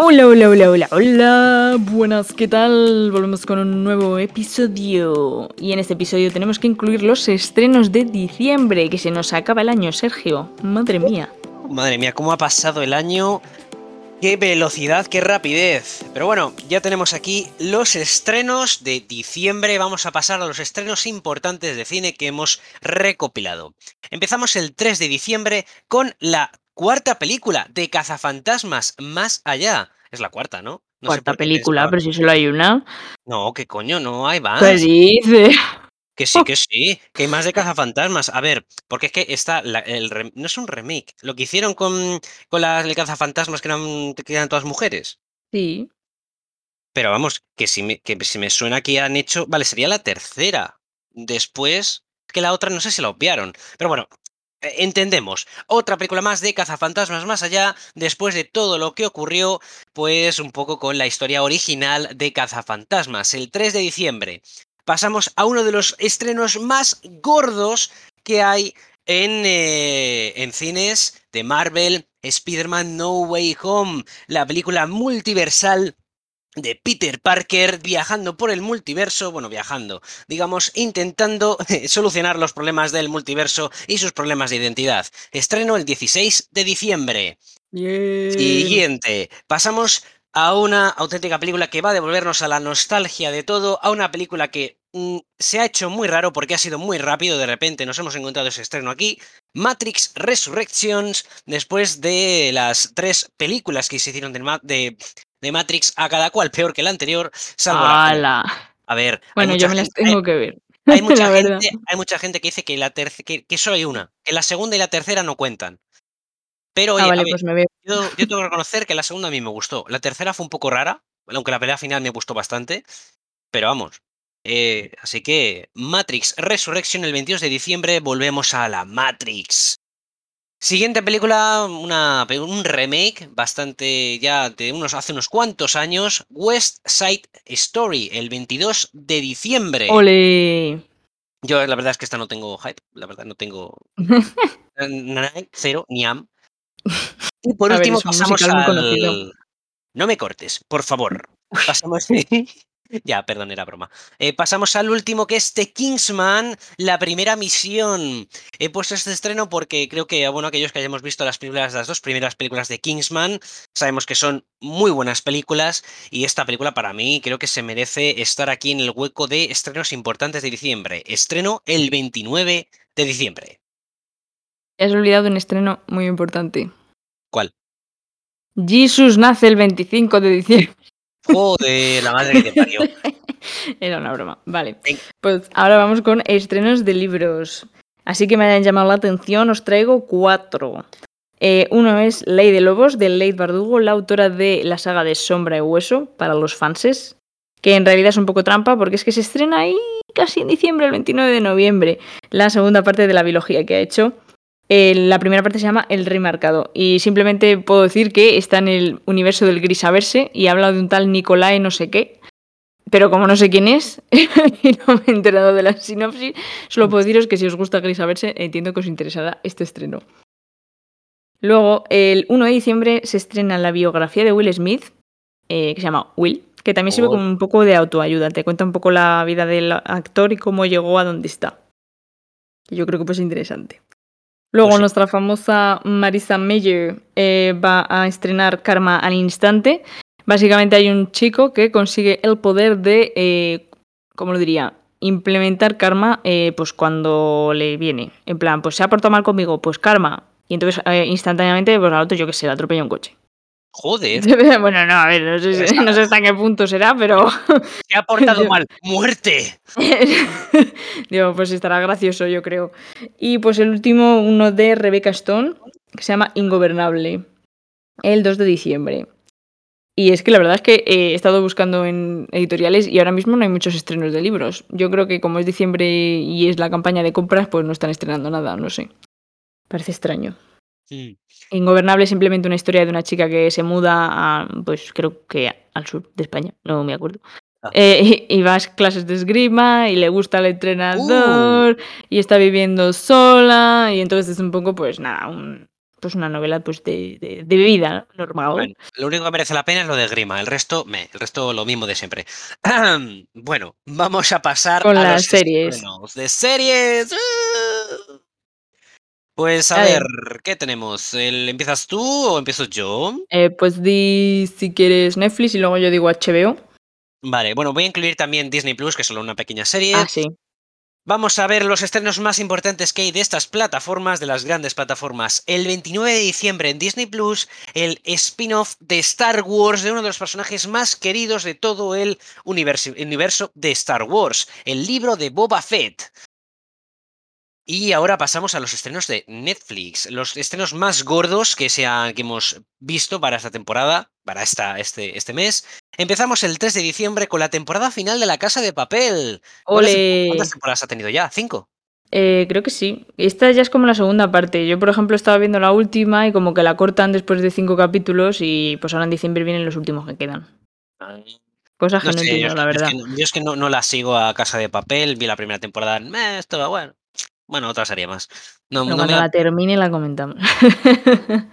Hola, hola, hola, hola, hola. Buenas, ¿qué tal? Volvemos con un nuevo episodio. Y en este episodio tenemos que incluir los estrenos de diciembre, que se nos acaba el año, Sergio. Madre mía. Madre mía, cómo ha pasado el año. Qué velocidad, qué rapidez. Pero bueno, ya tenemos aquí los estrenos de diciembre. Vamos a pasar a los estrenos importantes de cine que hemos recopilado. Empezamos el 3 de diciembre con la cuarta película de Cazafantasmas Más Allá. Es la cuarta, ¿no? no cuarta película, pero si solo hay una. No, ¿qué coño? No hay más. ¿Qué dice? Que sí, que sí, que hay más de cazafantasmas. A ver, porque es que está el no es un remake. Lo que hicieron con, con las de cazafantasmas que eran, que eran todas mujeres. Sí. Pero vamos, que si me, que si me suena que han hecho. Vale, sería la tercera. Después que la otra no sé si la obviaron. Pero bueno, entendemos. Otra película más de cazafantasmas más allá, después de todo lo que ocurrió, pues un poco con la historia original de cazafantasmas. El 3 de diciembre pasamos a uno de los estrenos más gordos que hay en, eh, en cines de Marvel, Spider-Man No Way Home, la película multiversal de Peter Parker viajando por el multiverso, bueno, viajando, digamos, intentando solucionar los problemas del multiverso y sus problemas de identidad. Estreno el 16 de diciembre. Siguiente, pasamos a una auténtica película que va a devolvernos a la nostalgia de todo, a una película que mm, se ha hecho muy raro porque ha sido muy rápido, de repente nos hemos encontrado ese estreno aquí, Matrix Resurrections, después de las tres películas que se hicieron de, de Matrix a cada cual peor que el anterior, salvo la A ver, bueno, yo me las tengo que ver. Hay mucha, gente, hay mucha gente que dice que, la que, que solo hay una, que la segunda y la tercera no cuentan. Pero ah, pues Yo, tengo que reconocer que la segunda a mí me gustó. La tercera fue un poco rara, aunque la pelea final me gustó bastante. Pero vamos. Eh, así que Matrix Resurrection el 22 de diciembre volvemos a la Matrix. Siguiente película, una, un remake bastante ya de unos hace unos cuantos años, West Side Story, el 22 de diciembre. ¡Ole! Yo la verdad es que esta no tengo hype, la verdad no tengo cero, ni am. Y por último pasamos al... No me cortes, por favor. Pasamos... Ya, perdón, era broma. Eh, pasamos al último que es The Kingsman, la primera misión. He puesto este estreno porque creo que, bueno, aquellos que hayamos visto las primeras, las dos primeras películas de Kingsman, sabemos que son muy buenas películas y esta película para mí creo que se merece estar aquí en el hueco de estrenos importantes de diciembre. Estreno el 29 de diciembre. Has olvidado un estreno muy importante. ¿Cuál? Jesus nace el 25 de diciembre. Joder, la madre que te parió. Era una broma. Vale. Pues ahora vamos con estrenos de libros. Así que me hayan llamado la atención, os traigo cuatro. Eh, uno es Ley de Lobos, de Leigh Bardugo, la autora de la saga de Sombra y Hueso, para los fanses. Que en realidad es un poco trampa porque es que se estrena ahí casi en diciembre, el 29 de noviembre, la segunda parte de la biología que ha hecho. La primera parte se llama El Rey Marcado y simplemente puedo decir que está en el universo del Grisaverse y habla de un tal Nicolai no sé qué, pero como no sé quién es y no me he enterado de la sinopsis, solo puedo deciros que si os gusta Grisaverse entiendo que os interesará este estreno. Luego, el 1 de diciembre se estrena la biografía de Will Smith, eh, que se llama Will, que también sirve oh. como un poco de autoayuda, te cuenta un poco la vida del actor y cómo llegó a donde está. Yo creo que pues interesante. Luego pues nuestra famosa Marisa Mayer eh, va a estrenar Karma al instante. Básicamente hay un chico que consigue el poder de, eh, ¿cómo lo diría? Implementar karma eh, pues cuando le viene. En plan, pues se ha portado mal conmigo, pues karma. Y entonces instantáneamente, pues al otro yo que sé, le atropella un coche. Joder. Bueno, no, a ver, no sé, hasta qué punto será, pero. Se ha portado mal. ¡Muerte! Digo, pues estará gracioso, yo creo. Y pues el último, uno de Rebecca Stone, que se llama Ingobernable. El 2 de diciembre. Y es que la verdad es que he estado buscando en editoriales y ahora mismo no hay muchos estrenos de libros. Yo creo que como es diciembre y es la campaña de compras, pues no están estrenando nada, no sé. Parece extraño. Ingobernable es simplemente una historia de una chica que se muda a, pues creo que al sur de España, no me acuerdo. Ah. Eh, y, va a clases de esgrima y le gusta el entrenador uh. y está viviendo sola y entonces es un poco, pues nada, pues una novela pues de, de, de vida normal. Bueno, lo único que merece la pena es lo de Grima, el resto, me, el resto lo mismo de siempre. bueno, vamos a pasar Con a las los series. de series. Pues a A ver. ver, ¿qué tenemos? ¿El, ¿Empiezas tú o empiezo yo? Eh, pues di si quieres Netflix y luego yo digo HBO. Vale, bueno, voy a incluir también Disney Plus, que es solo una pequeña serie. Ah, sí. Vamos a ver los estrenos más importantes que hay de estas plataformas, de las grandes plataformas. El 29 de diciembre en Disney Plus, el spin-off de Star Wars de uno de los personajes más queridos de todo el universo de Star Wars, el libro de Boba Fett. Y ahora pasamos a los estrenos de Netflix, los estrenos más gordos que, se que hemos visto para esta temporada, para esta, este, este mes. Empezamos el 3 de diciembre con la temporada final de La Casa de Papel. ¿Cuántas, Ole. cuántas temporadas ha tenido ya? ¿Cinco? Eh, creo que sí. Esta ya es como la segunda parte. Yo, por ejemplo, estaba viendo la última y como que la cortan después de cinco capítulos y pues ahora en diciembre vienen los últimos que quedan. Cosas que No no, sé, yo, entiendo, la es que- verdad. yo es que no, no la sigo a Casa de Papel, vi la primera temporada, eh, esto va bueno. Bueno, otra serie más. No, cuando me la termine la comentamos.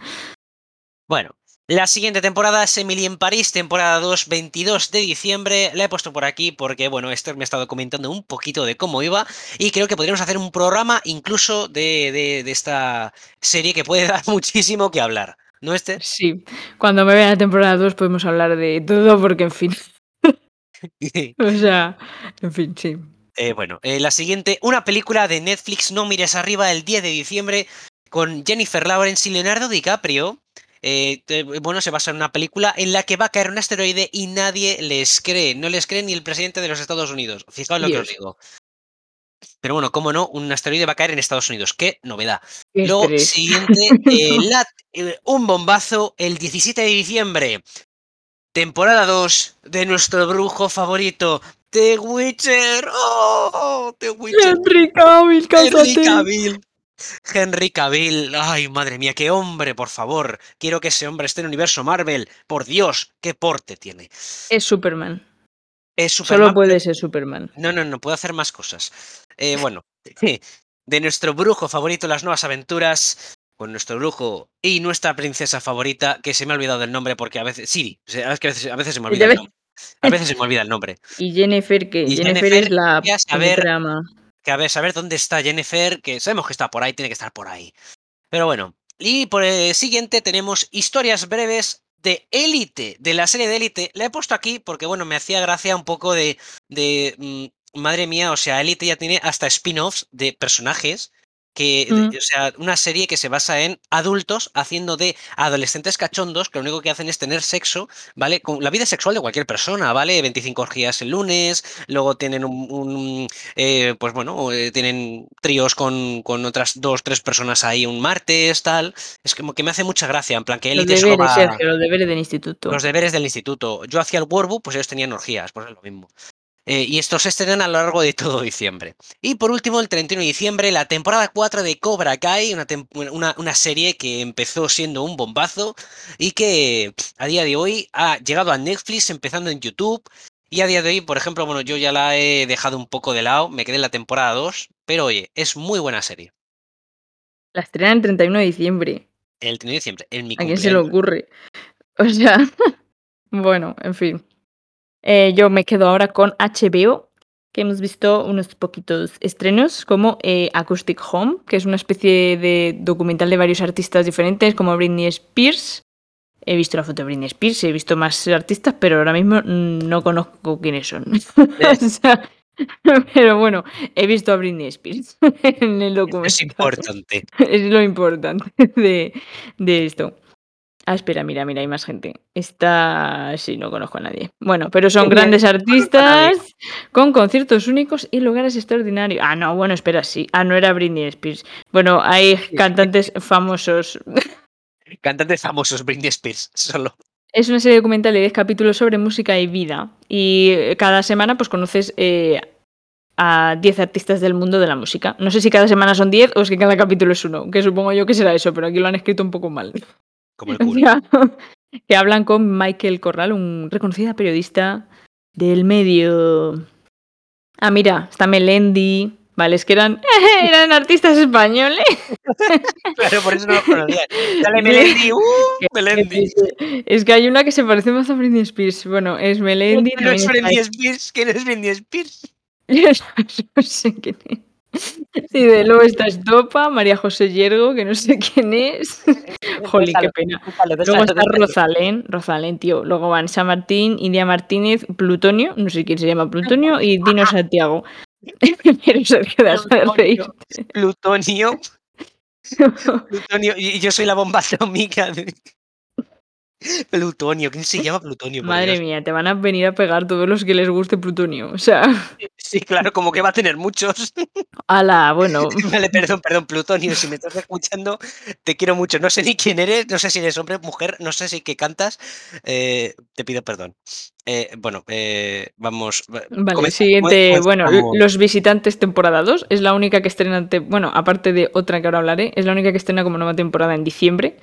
Bueno, la siguiente temporada es Emily en París, temporada 2, 22 de diciembre. La he puesto por aquí porque, bueno, Esther me ha estado comentando un poquito de cómo iba y creo que podríamos hacer un programa incluso de, de- de esta serie que puede dar muchísimo que hablar. ¿No, Esther? sí. Cuando me vea la temporada 2 podemos hablar de todo porque, en fin. O sea, en fin, sí. Eh, bueno, eh, la siguiente, una película de Netflix, No mires arriba, el 10 de diciembre, con Jennifer Lawrence y Leonardo DiCaprio. Eh, bueno, se basa en una película en la que va a caer un asteroide y nadie les cree. No les cree ni el presidente de los Estados Unidos. Fijaos lo que os digo. Pero bueno, cómo no, un asteroide va a caer en Estados Unidos. ¡Qué novedad! Qué estrés. siguiente, la- eh, un bombazo el 17 de diciembre. Temporada 2 de nuestro brujo favorito, The Witcher. ¡Oh! The Witcher. Henry Cavill, Henry cásate. Cavill. Henry Cavill. Ay, madre mía, qué hombre, por favor. Quiero que ese hombre esté en el universo Marvel. Por Dios, qué porte tiene. Es Superman. Es Solo puede ser Superman. No, no, no, puedo hacer más cosas. Eh, bueno, de nuestro brujo favorito, las nuevas aventuras, con nuestro brujo y nuestra princesa favorita, que se me ha olvidado el nombre porque a veces. Siri, a veces, a veces se me olvida el nombre. A veces se me olvida el nombre. ¿Y Jennifer qué? Y Jennifer, Jennifer, es la saber- trama. Que a ver, saber dónde está Jennifer, que sabemos que está por ahí, tiene que estar por ahí. Pero bueno, y por el siguiente tenemos historias breves de Élite, de la serie de Élite. La he puesto aquí porque, bueno, me hacía gracia un poco de. de mm, madre mía, o sea, Élite ya tiene hasta spin-offs de personajes. Que, de- Mm. o sea, una serie que se basa en adultos haciendo de adolescentes cachondos que lo único que hacen es tener sexo, ¿vale? Con la vida sexual de cualquier persona, ¿vale? 25 orgías el lunes, luego tienen un, un, eh, pues bueno, eh, tienen tríos con, con otras dos, tres personas ahí un martes, tal. Es como que me hace mucha gracia, en plan que Los Élite deberes, roba Sergio, los deberes del instituto. los deberes del instituto. Yo hacía el Warbook, pues ellos tenían orgías, pues es lo mismo. Eh, y estos se estrenan a lo largo de todo diciembre. Y por último, el 31 de diciembre, la temporada 4 de Cobra Kai, una, tem- una, una serie que empezó siendo un bombazo y que a día de hoy ha llegado a Netflix, empezando en YouTube. Y a día de hoy, por ejemplo, bueno, yo ya la he dejado un poco de lado, me quedé en la temporada 2, pero oye, es muy buena serie. La estrenan el 31 de diciembre. El 31 de diciembre, en mi ¿A quién se le ocurre? O sea, bueno, en fin. Eh, yo me quedo ahora con HBO, que hemos visto unos poquitos estrenos, como eh, Acoustic Home, que es una especie de documental de varios artistas diferentes, como Britney Spears. He visto la foto de Britney Spears, he visto más artistas, pero ahora mismo mm, no conozco quiénes son. O sea, pero bueno, he visto a Britney Spears en el documental. Es importante. Es lo importante de, de esto. Ah, espera, mira, mira, hay más gente. Esta sí, no conozco a nadie. Bueno, pero son grandes artistas con conciertos únicos y lugares extraordinarios. Ah, no, bueno, espera, sí. Ah, no era Britney Spears. Bueno, hay cantantes famosos. Cantantes famosos, Britney Spears, solo. Es una serie documental de 10 capítulos sobre música y vida. Y eh, cada semana, pues conoces eh, a 10 artistas del mundo de la música. No sé si cada semana son 10 o es que cada capítulo es uno, que supongo yo que será eso, pero aquí lo han escrito un poco mal. Como el culo. Que hablan con Michael Corral, un reconocida periodista del medio. Ah, mira, está Melendi, Vale, es que eran, eran artistas españoles. claro, por eso no los conocía. Dale, Melendi, ¡uh! Melendi. Es que hay una que se parece más a Britney Spears. Bueno, es Melendi. ¿Quién es Britney Spears? ¿Quién es Britney Spears? no sé quién es. Sí, de luego está Estopa, María José Yergo, que no sé quién es. Jolín, qué pena. Luego está Rosalén, Rosalén, tío. Luego van San Martín, India Martínez, Plutonio, no sé quién se llama Plutonio, y Dino Santiago. Pero reír. Plutonio. Plutonio. Y yo soy la bomba atómica. Plutonio, ¿quién se llama Plutonio? Madre mía, te van a venir a pegar todos los que les guste Plutonio. O sea. Sí, claro, como que va a tener muchos. Ala, bueno. Vale, perdón, perdón, Plutonio, si me estás escuchando, te quiero mucho. No sé ni quién eres, no sé si eres hombre, mujer, no sé si que cantas. Eh, te pido perdón. Eh, bueno, eh, vamos. Vale, siguiente. Bueno, Los Visitantes temporada 2 es la única que estrena, bueno, aparte de otra que ahora hablaré, es la única que estrena como nueva temporada en diciembre.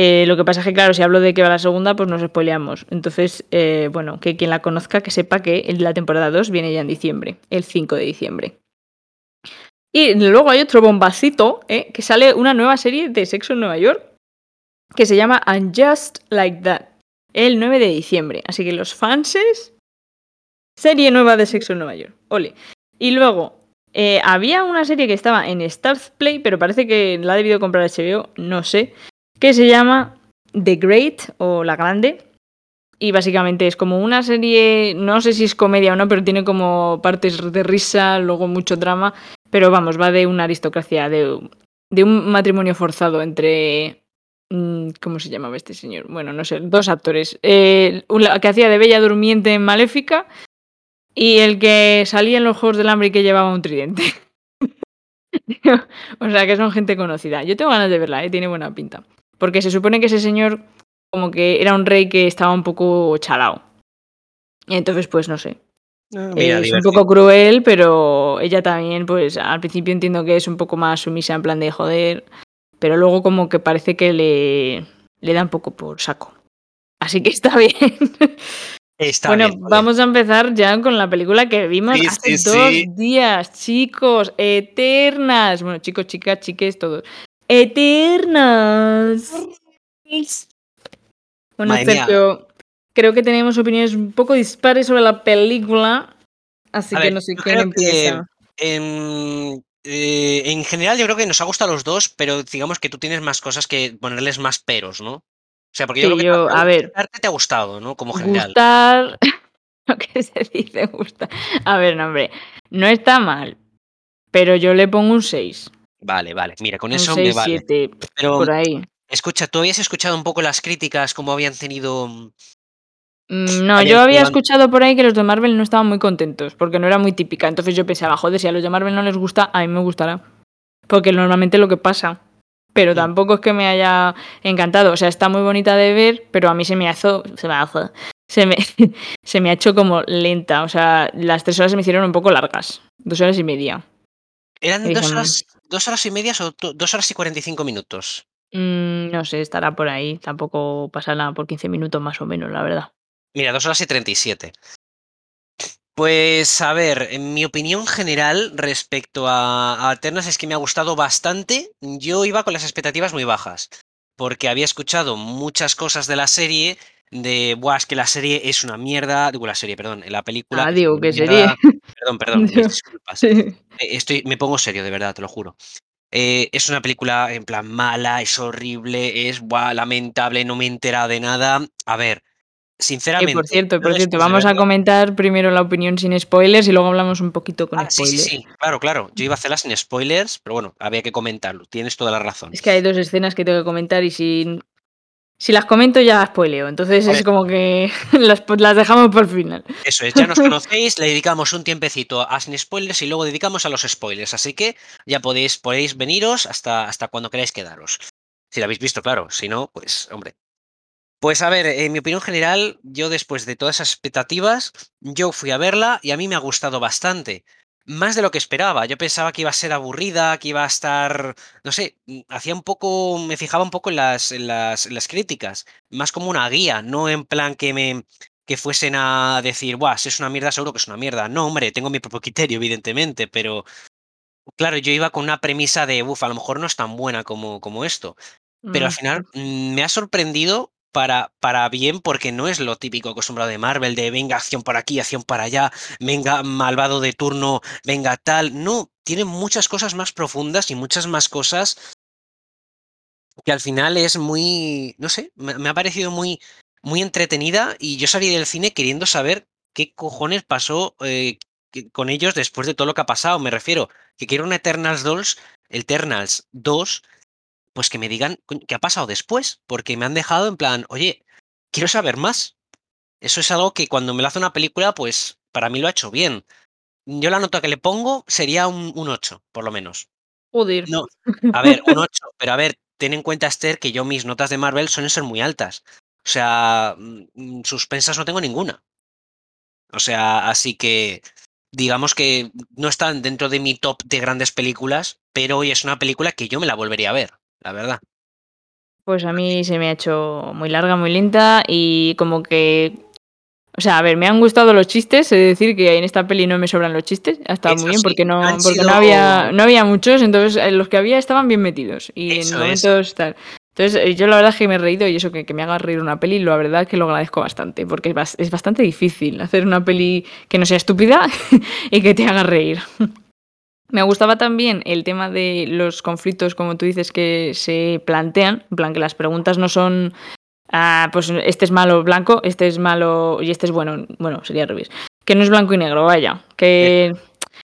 Eh, lo que pasa es que, claro, si hablo de que va la segunda, pues nos spoileamos. Entonces, eh, bueno, que quien la conozca, que sepa que la temporada 2 viene ya en diciembre, el 5 de diciembre. Y luego hay otro bombacito, ¿eh? que sale una nueva serie de Sexo en Nueva York, que se llama Unjust Like That, el 9 de diciembre. Así que los fanses, serie nueva de Sexo en Nueva York. Ole. Y luego, había una serie que estaba en Stars Play, pero parece que la ha debido comprar HBO, no sé, que se llama The Great o La Grande. Y básicamente es como una serie, no sé si es comedia o no, pero tiene como partes de risa, luego mucho drama. Pero vamos, va de una aristocracia, de, de un matrimonio forzado entre mm, ¿Cómo se llamaba este señor? Bueno, no sé, dos actores. Eh, que hacía de Bella Durmiente en Maléfica y el que salía en los Juegos del Hambre y que llevaba un tridente. o sea, que son gente conocida. Yo tengo ganas de verla, ¿eh? tiene buena pinta. Porque se supone que ese señor como que era un rey que estaba un poco chalao. Y entonces, pues no sé. Ah, es un poco cruel, pero ella también, pues al principio entiendo que es un poco más sumisa en plan de joder, pero luego como que parece que le, le da un poco por saco. Así que está bien. Está bueno, vamos a empezar ya con la película que vimos hace dos días, chicos, eternas. Bueno, chicos, chicas, chiques, todos eternas. Bueno, Sergio, creo que tenemos opiniones un poco dispares sobre la película, así que no sé quién empieza. en, eh, en, general, yo creo que nos ha gustado los dos, pero digamos que tú tienes más cosas que ponerles más peros, ¿no? O sea, porque yo creo que a ver, te ha gustado, ¿no? Como general. Gustar, lo que se dice gusta. A ver, no, hombre, no está mal, pero yo le pongo un 6. Vale, vale. Mira, con eso me vale. Pero por ahí. Escucha, ¿tú habías escuchado un poco las críticas, cómo habían tenido mm, mm, no, yo había escuchado por ahí que los de Marvel no estaban muy contentos, porque no era muy típica. Entonces yo pensaba, joder, si a los de Marvel no les gusta, a mí me gustará. Porque normalmente lo que pasa. Pero tampoco es que me haya encantado. O sea, está muy bonita de ver, pero a mí se me hizo. Se me, se me, se me ha hecho como lenta. O sea, las tres horas se me hicieron un poco largas. Dos horas y media. Eran dos horas, ¿Dos horas y media o dos horas y cuarenta y cinco minutos? Mm, no sé, estará por ahí. Tampoco pasará por 15 minutos más o menos, la verdad. Mira, dos horas y treinta y siete. Pues a ver, en mi opinión general respecto a, Alternas es que me ha gustado bastante. Yo iba con las expectativas muy bajas, porque había escuchado muchas cosas de la serie, de, buah, es que la serie es una mierda, digo la serie, perdón, la película. Ah, digo, ¿qué serie? Perdón, perdón, disculpas. Eh, estoy, me pongo serio, de verdad, te lo juro. Eh, es una película en plan mala, es horrible, es buah, lamentable, no me he enterado de nada. A ver, sinceramente. Y por cierto, por cierto, vamos a comentar primero la opinión sin spoilers y luego hablamos un poquito con ah, spoilers. Sí, sí, sí, claro, claro. Yo iba a hacerla sin spoilers, pero bueno, había que comentarlo. Tienes toda la razón. Es que hay dos escenas que tengo que comentar y sin si las comento ya spoileo, entonces es como que las, las, dejamos por final. Eso es, ya nos conocéis, le dedicamos un tiempecito a sin spoilers y luego dedicamos a los spoilers, así que ya podéis, podéis veniros hasta, hasta cuando queráis quedaros. Si la habéis visto, claro, si no, pues hombre. Pues a ver, en mi opinión general, yo después de todas esas expectativas, yo fui a verla y a mí me ha gustado bastante más de lo que esperaba. Yo pensaba que iba a ser aburrida, que iba a estar, no sé, mm, hacía un poco, me fijaba un poco en las, las, críticas, más como una guía, no en plan que me que fuesen a decir, Buah, si es una mierda, seguro que es una mierda. No, hombre, tengo mi propio criterio, evidentemente, pero claro, yo iba con una premisa de, uff, a lo mejor no es tan buena como, como esto. Pero al Mm, final mm, me ha sorprendido para, para bien porque no es lo típico acostumbrado de Marvel, de venga, acción por aquí, acción para allá, venga, malvado de turno, venga, tal. No, tiene muchas cosas más profundas y muchas más cosas que al final es muy, no sé, me, ha parecido muy, muy entretenida y yo salí del cine queriendo saber qué cojones pasó eh, con ellos después de todo lo que ha pasado. Me refiero que quiero un Eternals 2, Eternals 2 pues que me digan qué ha pasado después, porque me han dejado en plan, oye, quiero saber más. Eso es algo que cuando me lo hace una película, pues para mí lo ha hecho bien. Yo la nota que le pongo sería un, un 8, por lo menos. joder. No, a ver, un 8, pero a ver, ten en cuenta, Esther, que yo mis notas de Marvel suelen ser muy altas. O sea, mm, suspensas no tengo ninguna. O sea, así que digamos que no están dentro de mi top de grandes películas, pero hoy es una película que yo me la volvería a ver, la verdad. Pues a mí se me ha hecho muy larga, muy lenta y como que... O sea, a ver, me han gustado los chistes, es decir, que en esta peli no me sobran los chistes, ha estado muy bien sí, porque no porque no había, no había muchos, entonces eh, los que había estaban bien metidos y en Eso es. momentos tal. Entonces eh, yo la verdad es que me he reído y eso que, que me haga reír una peli, la verdad es que lo agradezco bastante porque es bastante difícil hacer una peli que no sea estúpida y que te haga reír. Me gustaba también el tema de los conflictos, como tú dices, que se plantean, en plan que las preguntas no son, ah, pues este es malo blanco, este es malo y este es bueno, bueno, sería al revés, que no es blanco y negro, vaya, que,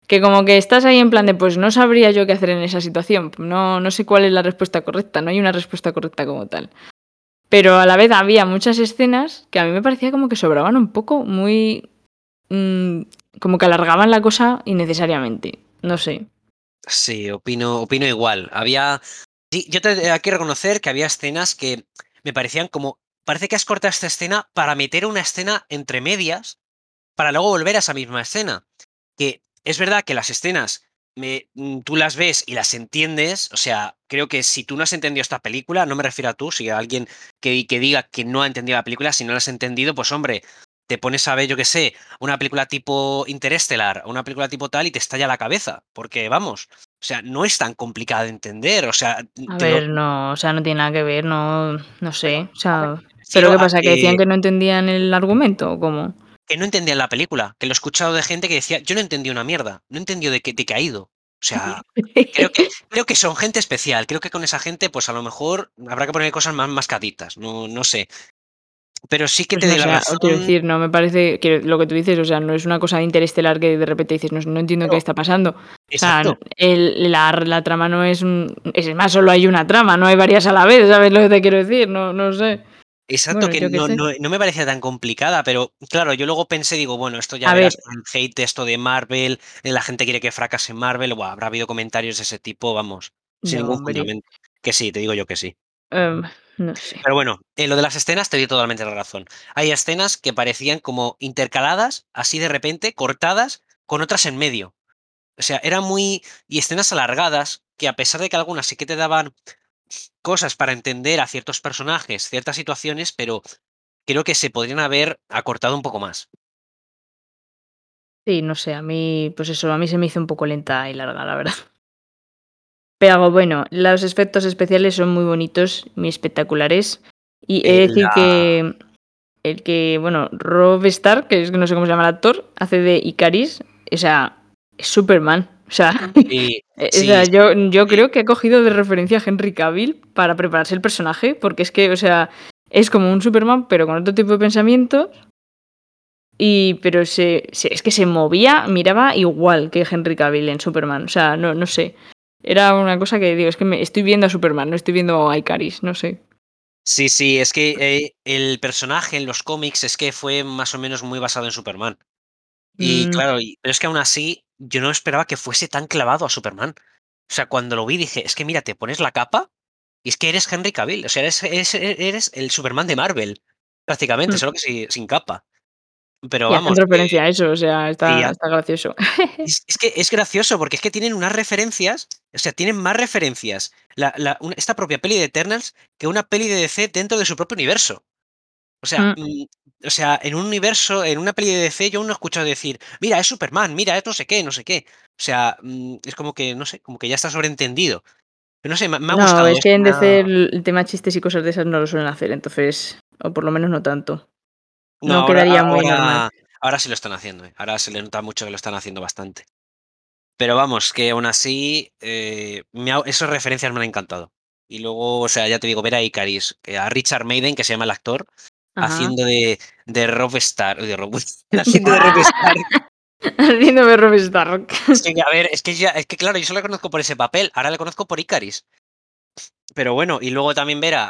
que como que estás ahí en plan de, pues no sabría yo qué hacer en esa situación, no, no sé cuál es la respuesta correcta, no hay una respuesta correcta como tal. Pero a la vez había muchas escenas que a mí me parecía como que sobraban un poco, muy... mm, como que alargaban la cosa innecesariamente. No sé. Sí, opino, opino igual. Había. Sí, yo te hay que reconocer que había escenas que me parecían como. Parece que has cortado esta escena para meter una escena entre medias para luego volver a esa misma escena. Que es verdad que las escenas me, mm, tú las ves y las entiendes. O sea, creo que si tú no has entendido esta película, no me refiero a tú, si a alguien que, que diga que no ha entendido la película, si no la has entendido, pues hombre, te pones a ver, yo qué sé, una película tipo Interestelar, una película tipo tal y te estalla la cabeza. Porque vamos, o sea, no es tan complicada de entender. O sea, A lo. ver, no, o sea, no tiene nada que ver, no, no sé. O sea, ¿pero qué pasa? ¿Que decían que, no entendían el argumento o cómo? que no entendían la película. Que lo he escuchado de gente que decía, yo no entendí una mierda. No entendió de qué, de qué ha ido. O sea, Creo que, creo que son gente especial. Creo que con esa gente, pues a lo mejor habrá que poner cosas más mascaditas. No, no sé. Pero sí que Pues te no la o razón. decir, no me parece que lo que tú dices, o sea, no es una cosa interestelar que de repente dices, no, no entiendo qué está pasando. O sea, exacto. el- la, la trama no es un... Es más, solo hay una trama, no hay varias a la vez, ¿sabes lo que te quiero decir? No, no sé. Exacto, Bueno, que no, no, no me parecía tan complicada, pero claro, yo luego pensé, digo, bueno, esto ya A verás ver, el hate esto de Marvel, eh, la gente quiere que fracase Marvel, buah, habrá habido comentarios de ese tipo, vamos, sin no, ningún fundamento. Que sí, te digo yo que sí. em, no sé. Pero bueno, en lo de las escenas te doy totalmente la razón. Hay escenas que parecían como intercaladas, así de repente, cortadas, con otras en medio. O sea, era muy. Y escenas alargadas, que a pesar de que algunas sí que te daban cosas para entender a ciertos personajes, ciertas situaciones, pero creo que se podrían haber acortado un poco más. Sí, no sé, a mí, pues eso, a mí se me hizo un poco lenta y larga, la verdad. Pero bueno, los efectos especiales son muy bonitos, muy espectaculares. Y he Eh, de decir la. que el que, bueno, Rob Stark, que es que no sé cómo se llama el actor, hace de Icaris, o sea, es Superman. O sea, Sí, eh, o sí, sea, yo, yo creo que ha cogido de referencia a Henry Cavill para prepararse el personaje, porque es que, o sea, es como un Superman, pero con otro tipo de pensamientos. Y, pero se, se- es que se movía, miraba igual que Henry Cavill en Superman. O sea, no, no sé. Era una cosa que digo, es que me estoy viendo a Superman, no estoy viendo a Icaris, no sé. sí, sí, es que eh, el personaje en los cómics es que fue más o menos muy basado en Superman. Y Mm, claro, y- pero es que aún así yo no esperaba que fuese tan clavado a Superman. O sea, cuando lo vi dije, es que mira, te pones la capa y es que eres Henry Cavill. O sea, eres, eres, eres el Superman de Marvel, prácticamente, mm. solo que si- sin capa. Pero Y hacen vamos, que referencia a eso, o sea, está, está gracioso. es, es que es gracioso porque es que tienen unas referencias, o sea, tienen más referencias la, la- una- esta propia peli de Eternals que una peli de DC dentro de su propio universo. O sea, Mm. mm, o sea, en un universo, en una peli de DC, yo aún no he escuchado decir, mira, es Superman, mira, es no sé qué, no sé qué. O sea, mm, es como que, no sé, como que ya está sobreentendido. Pero no sé, me, ha no, gustado. es que en DC el tema chistes y cosas de esas no lo suelen hacer, entonces, o por lo menos no tanto. No quedaría muy ahora- normal. Ahora sí lo están haciendo, eh. ahora se le nota mucho que lo están haciendo bastante. Pero vamos, que aún así, eh, me ha- esas referencias me han encantado. Y luego, o sea, ya te digo, ver a Icaris, que a Richard Maiden, que se llama el actor, Ajá. haciendo de, de Rob Star, de Rob, haciendo de Rob Stark. Es que, a ver, es que ya, es que claro, yo solo le conozco por ese papel, ahora le conozco por Icaris. Pero bueno, y luego también ver a,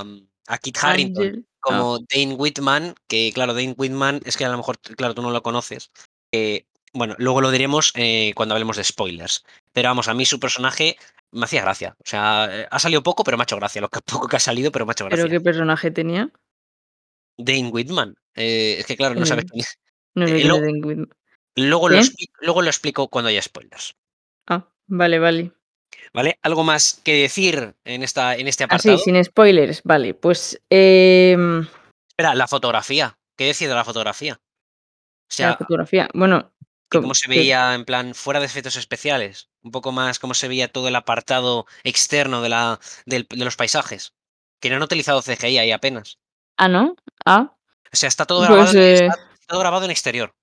a, a Kit Harrington Ángel. como Dane Whitman, que claro, Dane Whitman es que a lo mejor, claro, tú no lo conoces. eh, bueno, luego lo diremos eh, cuando hablemos de spoilers. Pero vamos, a mí su personaje me hacía gracia. O sea, eh, ha salido poco, pero me ha hecho gracia. Lo que, poco que ha salido, pero me ha hecho gracia. ¿Pero qué personaje tenía? Dane Whitman. eh, es que claro, no ¿Quién sabes es? quién es. No sé Whitman. Luego lo, ¿Quién? expli- luego lo explico cuando haya spoilers. Ah, vale, vale. ¿Vale? ¿Algo más que decir en, esta, en este Así, apartado? sin spoilers, vale. Pues em, Espera, la fotografía. ¿Qué decir de la fotografía? O sea, la fotografía. Bueno, cómo se veía en plan fuera de efectos especiales. Un poco más cómo se veía todo el apartado externo de, la, de los paisajes. Que no han utilizado CGI ahí apenas. Ah, ¿no? Ah, O sea, está todo Pues, grabado, en, eh, está todo grabado en exterior.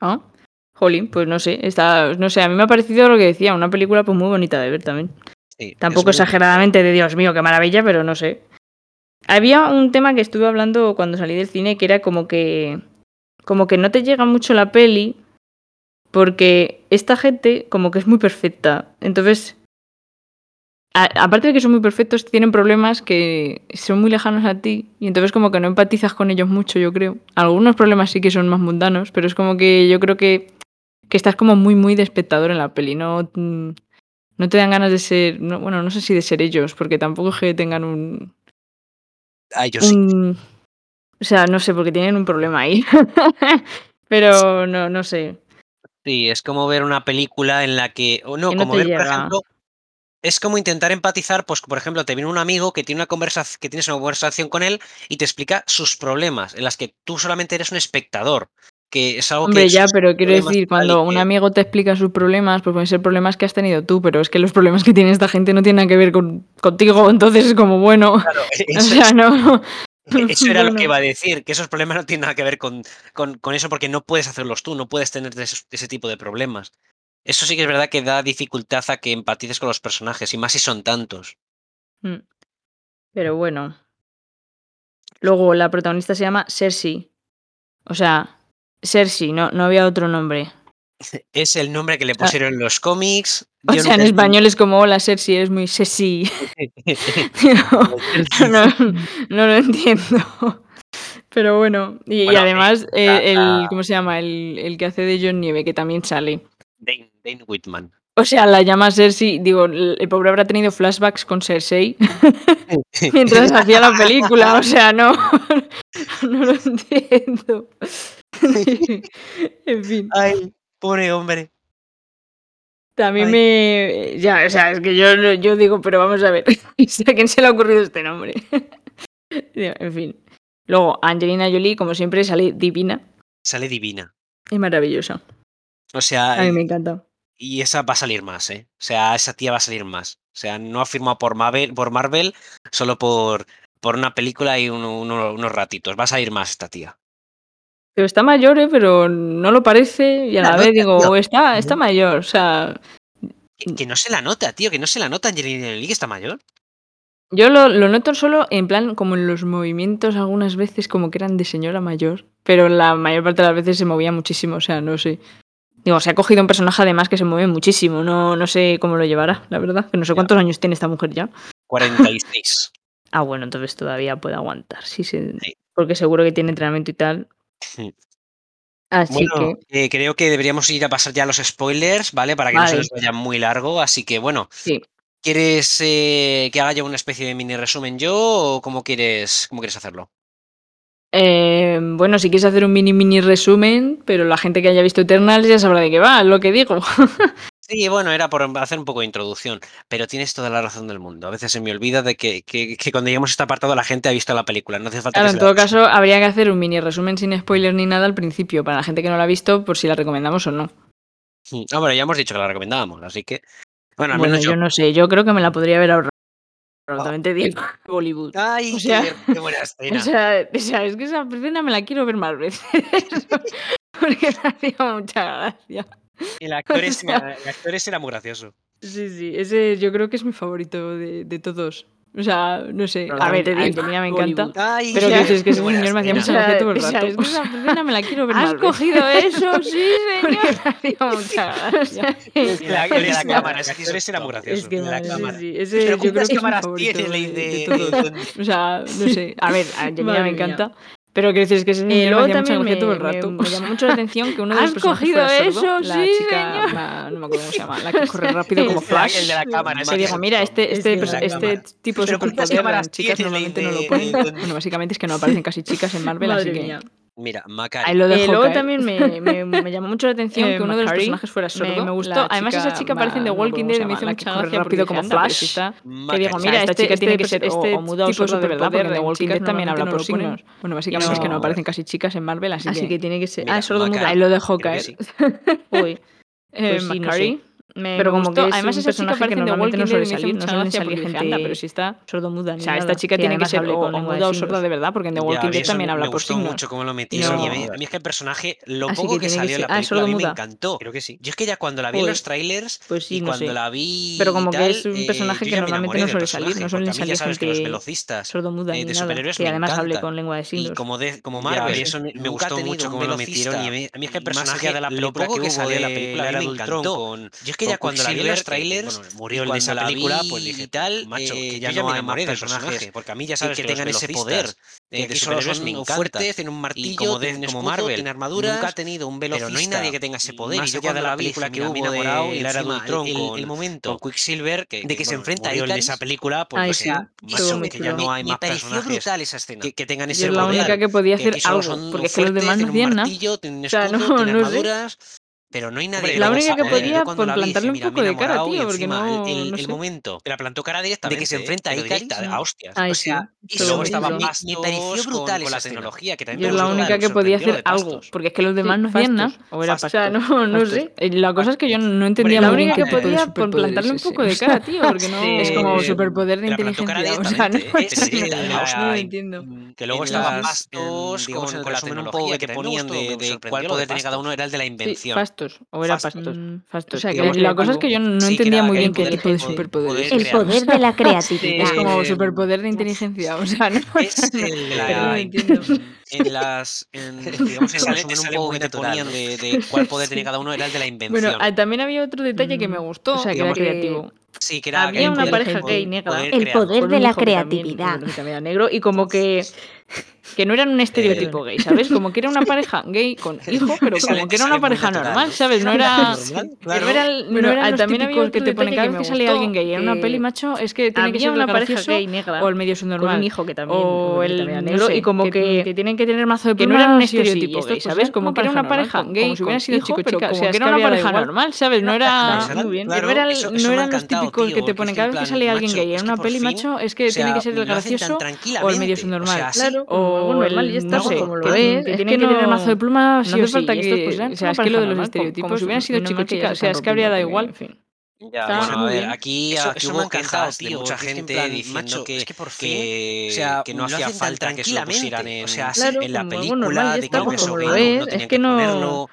ah. Jolín, pues no sé. Está, no sé, a mí me ha parecido lo que decía, una película pues muy bonita de ver también. Sí, Tampoco exageradamente de Dios mío, qué maravilla, pero no sé. Había un tema que estuve hablando cuando salí del cine que era como que. Como que no te llega mucho la peli. Porque esta gente, como que es muy perfecta. Entonces. a- aparte de que son muy perfectos, tienen problemas que son muy lejanos a ti. Y entonces, como que no empatizas con ellos mucho, yo creo. Algunos problemas sí que son más mundanos, pero es como que yo creo que. Que estás como muy, muy de espectador en la peli. No. mm, no te dan ganas de ser, no, bueno, no sé si de ser ellos, porque tampoco es que tengan un, Ay, yo sí. o sea, no sé, porque tienen un problema ahí. Pero no, no sé. Sí, es como ver una película en la que. O no, Que no como ver, por ejemplo. Es como intentar empatizar, pues, por ejemplo, te viene un amigo que tiene una conversación, que tienes una conversación con él y te explica sus problemas, en las que tú solamente eres un espectador. Que es algo Hombre, que. ya, pero quiero decir, cuando un que- amigo te explica sus problemas, pues pueden ser problemas que has tenido tú, pero es que los problemas que tiene esta gente no tienen nada que ver con, contigo, entonces es como, bueno, Claro, o eso, sea, no. eso era lo que iba a decir, que esos problemas no tienen nada que ver con, con, con eso porque no puedes hacerlos tú, no puedes tener esos- ese tipo de problemas. Eso sí que es verdad que da dificultad a que empatices con los personajes, y más si son tantos. Mm. Pero bueno. Luego la protagonista se llama Cersei. O sea, Cersei, no, no había otro nombre. Es el nombre que le sea, pusieron en los cómics. O yo sea, en español es como, hola Cersei, eres muy Cersei. entendí- Tío, no, no lo entiendo. Pero bueno, y, y Bueno, además eh, eh, la- el, la- ¿cómo se llama? El, el que hace de John Nieve, que también sale. Dane, Dane Whitman. O sea, la llama Cersei, digo, el, el pobre habrá tenido flashbacks con Cersei mientras hacía la película, o sea, no, no lo entiendo. en fin, Ay, pobre hombre. también Ay. me... Ya, o sea, es que yo, yo digo, pero vamos a ver, ¿a quién se le ha ocurrido este nombre? en fin. Luego, Angelina Jolie, como siempre, sale divina Sale divina. y maravillosa. O sea, A mí me encanta. y esa va a salir más, ¿eh? O sea, esa tía va a salir más. O sea, no ha firmado por Marvel, por Marvel solo por, por una película y uno- uno- unos ratitos. Va a salir más esta tía. Pero está mayor, ¿eh? Pero no lo parece. Y a La la vez nota, digo, tío. está, está mayor. O sea, Que, que no se la nota, tío, que no se la nota Angelina Jolie que está mayor. yo lo, lo noto solo en plan, como en los movimientos algunas veces, como que eran de señora mayor. Pero la mayor parte de las veces se movía muchísimo. O sea, no sé. Digo, se ha cogido un personaje además que se mueve muchísimo. No, no sé cómo lo llevará, la verdad. Que no sé Ya. cuántos años tiene esta mujer ya. 46. Ah, bueno, entonces todavía puede aguantar. Sí, sí. Sí. Porque seguro que tiene entrenamiento y tal. Sí. Así Bueno, que, eh, creo que deberíamos ir a pasar ya a los spoilers, ¿vale? Para que no se nos vaya muy largo. Así que, bueno, sí. ¿quieres eh, que haga yo una especie de mini resumen yo o cómo quieres, cómo quieres hacerlo? Eh, bueno, si quieres hacer un mini mini resumen, pero la gente que haya visto Eternals ya sabrá de qué va, lo que digo. Sí, bueno, era por hacer un poco de introducción, pero tienes toda la razón del mundo. A veces se me olvida de que, que, que cuando llegamos a este apartado la gente ha visto la película. No hace falta. Claro, que en todo caso, habría que hacer un mini resumen sin spoilers ni nada al principio, para la gente que no la ha visto, por si la recomendamos o no. Sí. Ah, bueno, ya hemos dicho que la recomendábamos, así que. Bueno, al menos bueno, yo... yo... no sé, yo creo que me la podría haber ahorrado. Ah, Totalmente digo Bollywood. Ay, o sea, qué, buena escena. O sea, o sea, es que esa escena me la quiero ver más veces. porque me hacía mucha gracia. El actor, o sea... el actor ese era muy gracioso. Sí, sí, ese yo creo que es mi favorito de, de todos. O sea, no sé. A ver, te digo, me encanta. Ay, pero que es que ese señor me hacía mucha gracia todo el rato. Es Esa escena me la quiero ver. ¿Has cogido eso? Sí, señor. mucha gracia. La, la cámara, ese actor era muy gracioso. Es que la cámara. Sí. Ese, pero yo creo que es mi favorito de, de, de todos. O sea, no sé. A ver, a Angelina me encanta. Pero que decir, es que ese niño eh, luego me también me, todo el rato. Me, me, llamó mucho la atención que uno de los ¿Has cogido eso? Sordo, la sí, chica, la, no me acuerdo cómo se llama, la que corre rápido como Flash. El de la cámara. Se dijo, mira, este, este, es este, este tipo de superpoder las chicas normalmente no lo ponen. Bueno, básicamente es que no aparecen casi chicas en Marvel, así que... Mira, Macari. Lo eh, luego también me, me, me, llamó mucho la atención eh, que uno Macari, de los personajes fuera sordo. Me, me gustó. Chica, Además, esa chica aparece en The Walking Dead y me hizo mucha gracia rápido como Flash. Que digo, mira, esta este, chica este, tiene que ser este o, muda o de verdad, porque en The Walking Dead también habla por signos. Bueno, básicamente es que no aparecen casi chicas en Marvel, así que... Así que tiene que ser... Ah, sordo muda. Ahí lo de Hawkeye. Uy. Pues eh, Macari. Pero como que además un esa personaje que normalmente no suele salir, no suele salir gente anda, pero si está sordomuda. O sea, esta chica tiene que ser o, muda o sorda de verdad, porque en The Walking Dead también habla por signos. Me gustó mucho cómo lo metieron. A, mí, es que el personaje, lo ah, poco que, salió en la ah, película, a mí me encantó. Creo que sí. Yo es que ya cuando la vi en los pues, trailers, pues y cuando la vi Pero como que es un eh, personaje que normalmente no suele salir, no suelen salir gente los velocistas, sordomuda eh, de superhéroes que además hable con lengua de signos. Y como como Marvel, eso me gustó mucho cómo lo metieron. A mí es que el personaje de la película que salió en la película me encantó ya cuando la vi los trailers, murió en esa película, pues dije, tal, macho, eh, que ya no hay más personaje, porque a mí ya sabes que, tengan ese poder eh, eh, de que fuertes, un martillo, como, Marvel, nunca ha tenido un velocista, pero no hay nadie que tenga ese poder. Y yo cuando la película que hubo enamorado y la era el momento Quicksilver, de que se enfrenta a esa película, pues que ya no hay más brutal esa escena, que tengan ese poder. porque los demás no armaduras, pero no hay nadie. La única que podía por plantarle un poco de cara, tío, porque no, el, no sé. el, momento. La plantó cara directamente. De que se enfrenta eh, a a hostias. Ahí o sea, y luego estaba pastos, me, pareció brutal con, con la tecnología que también. Yo la única que podía hacer algo, porque es que los demás sí, no hacían nada. O era O sea, no, no sé. La cosa es que yo no entendía La única que podía por plantarle un poco de cara, tío, porque no. Es como superpoder de inteligencia. O sea, no entiendo. Que luego estaban pastos con la tecnología que ponían de cuál poder tenía cada uno, era el de la invención. O era Fastos. Mm, la cosa es que yo no entendía muy bien qué tipo de superpoder. El poder de la creatividad. Es como superpoder de inteligencia. O sea, ¿no? En, en las. Digamos, en sale, un poco que te ponían de, de, cuál poder tenía cada uno, era el de la invención. Bueno, también había otro detalle que me mm, gustó. O sea, que era creativo. Sí, que era Había una pareja gay negra. El poder de la creatividad. negro y como que que no eran un estereotipo eh. gay, ¿sabes? Como que era una pareja gay con hijo, pero como que era una pareja normal, ¿sabes? No era. Claro. No era, no era también que te ponen cada vez que salía alguien gay. En una peli, macho, es que tiene que ser una pareja gay negra. O el medio subnormal. un hijo que también. O el negro. Y como que, tienen que tener mazo de Que no era un pues, estereotipo gay, ¿sabes? Como que era una pareja gay. Como. Como que era una pareja normal, ¿sabes? No era. No eran los típicos que te ponen cada vez que salía alguien gay. En una peli, macho, es que tiene que ser el gracioso o el medio subnormal. Claro o algo normal y no pues, que es. Que mazo de pluma, no. Falta que... Esto, pues, o sea, es que lo de los estereotipos. Si hubieran sido chicos, chicas. O sea, es que habría dado igual. En fin. Bueno, a ver, aquí, hubo quejas de mucha gente diciendo que, que, no hacía falta que se lo pusieran en, o sea, en la película, de que no, pues, no, es, que no,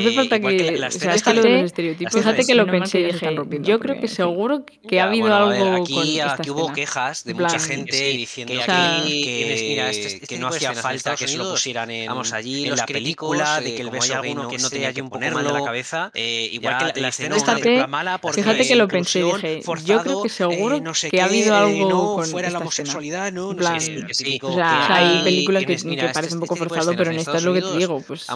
los estereotipos. fíjate pues, que lo menos mal pensé ya y dije. Yo creo que seguro que Ya, ha habido bueno, a ver, algo aquí, con esta aquí hubo escena. quejas de mucha gente sí, diciendo que que, aquí, que, mira, este- este, que no hacía falta que se lo pusieran en, vamos, allí en los la película, eh, de que el beso gay no, que no no tenía tenía que mal de la ponerlo. cabeza, eh, igual igual que la, escena es una Fíjate- película mala porque fíjate que lo pensé y dije, yo creo que seguro eh, no sé que ha habido eh, algo no, con fuera esta la homosexualidad, no, no sé, lo que O sea, que hay películas que, que parecen un poco forzado, pero en esta es lo que te digo, pues,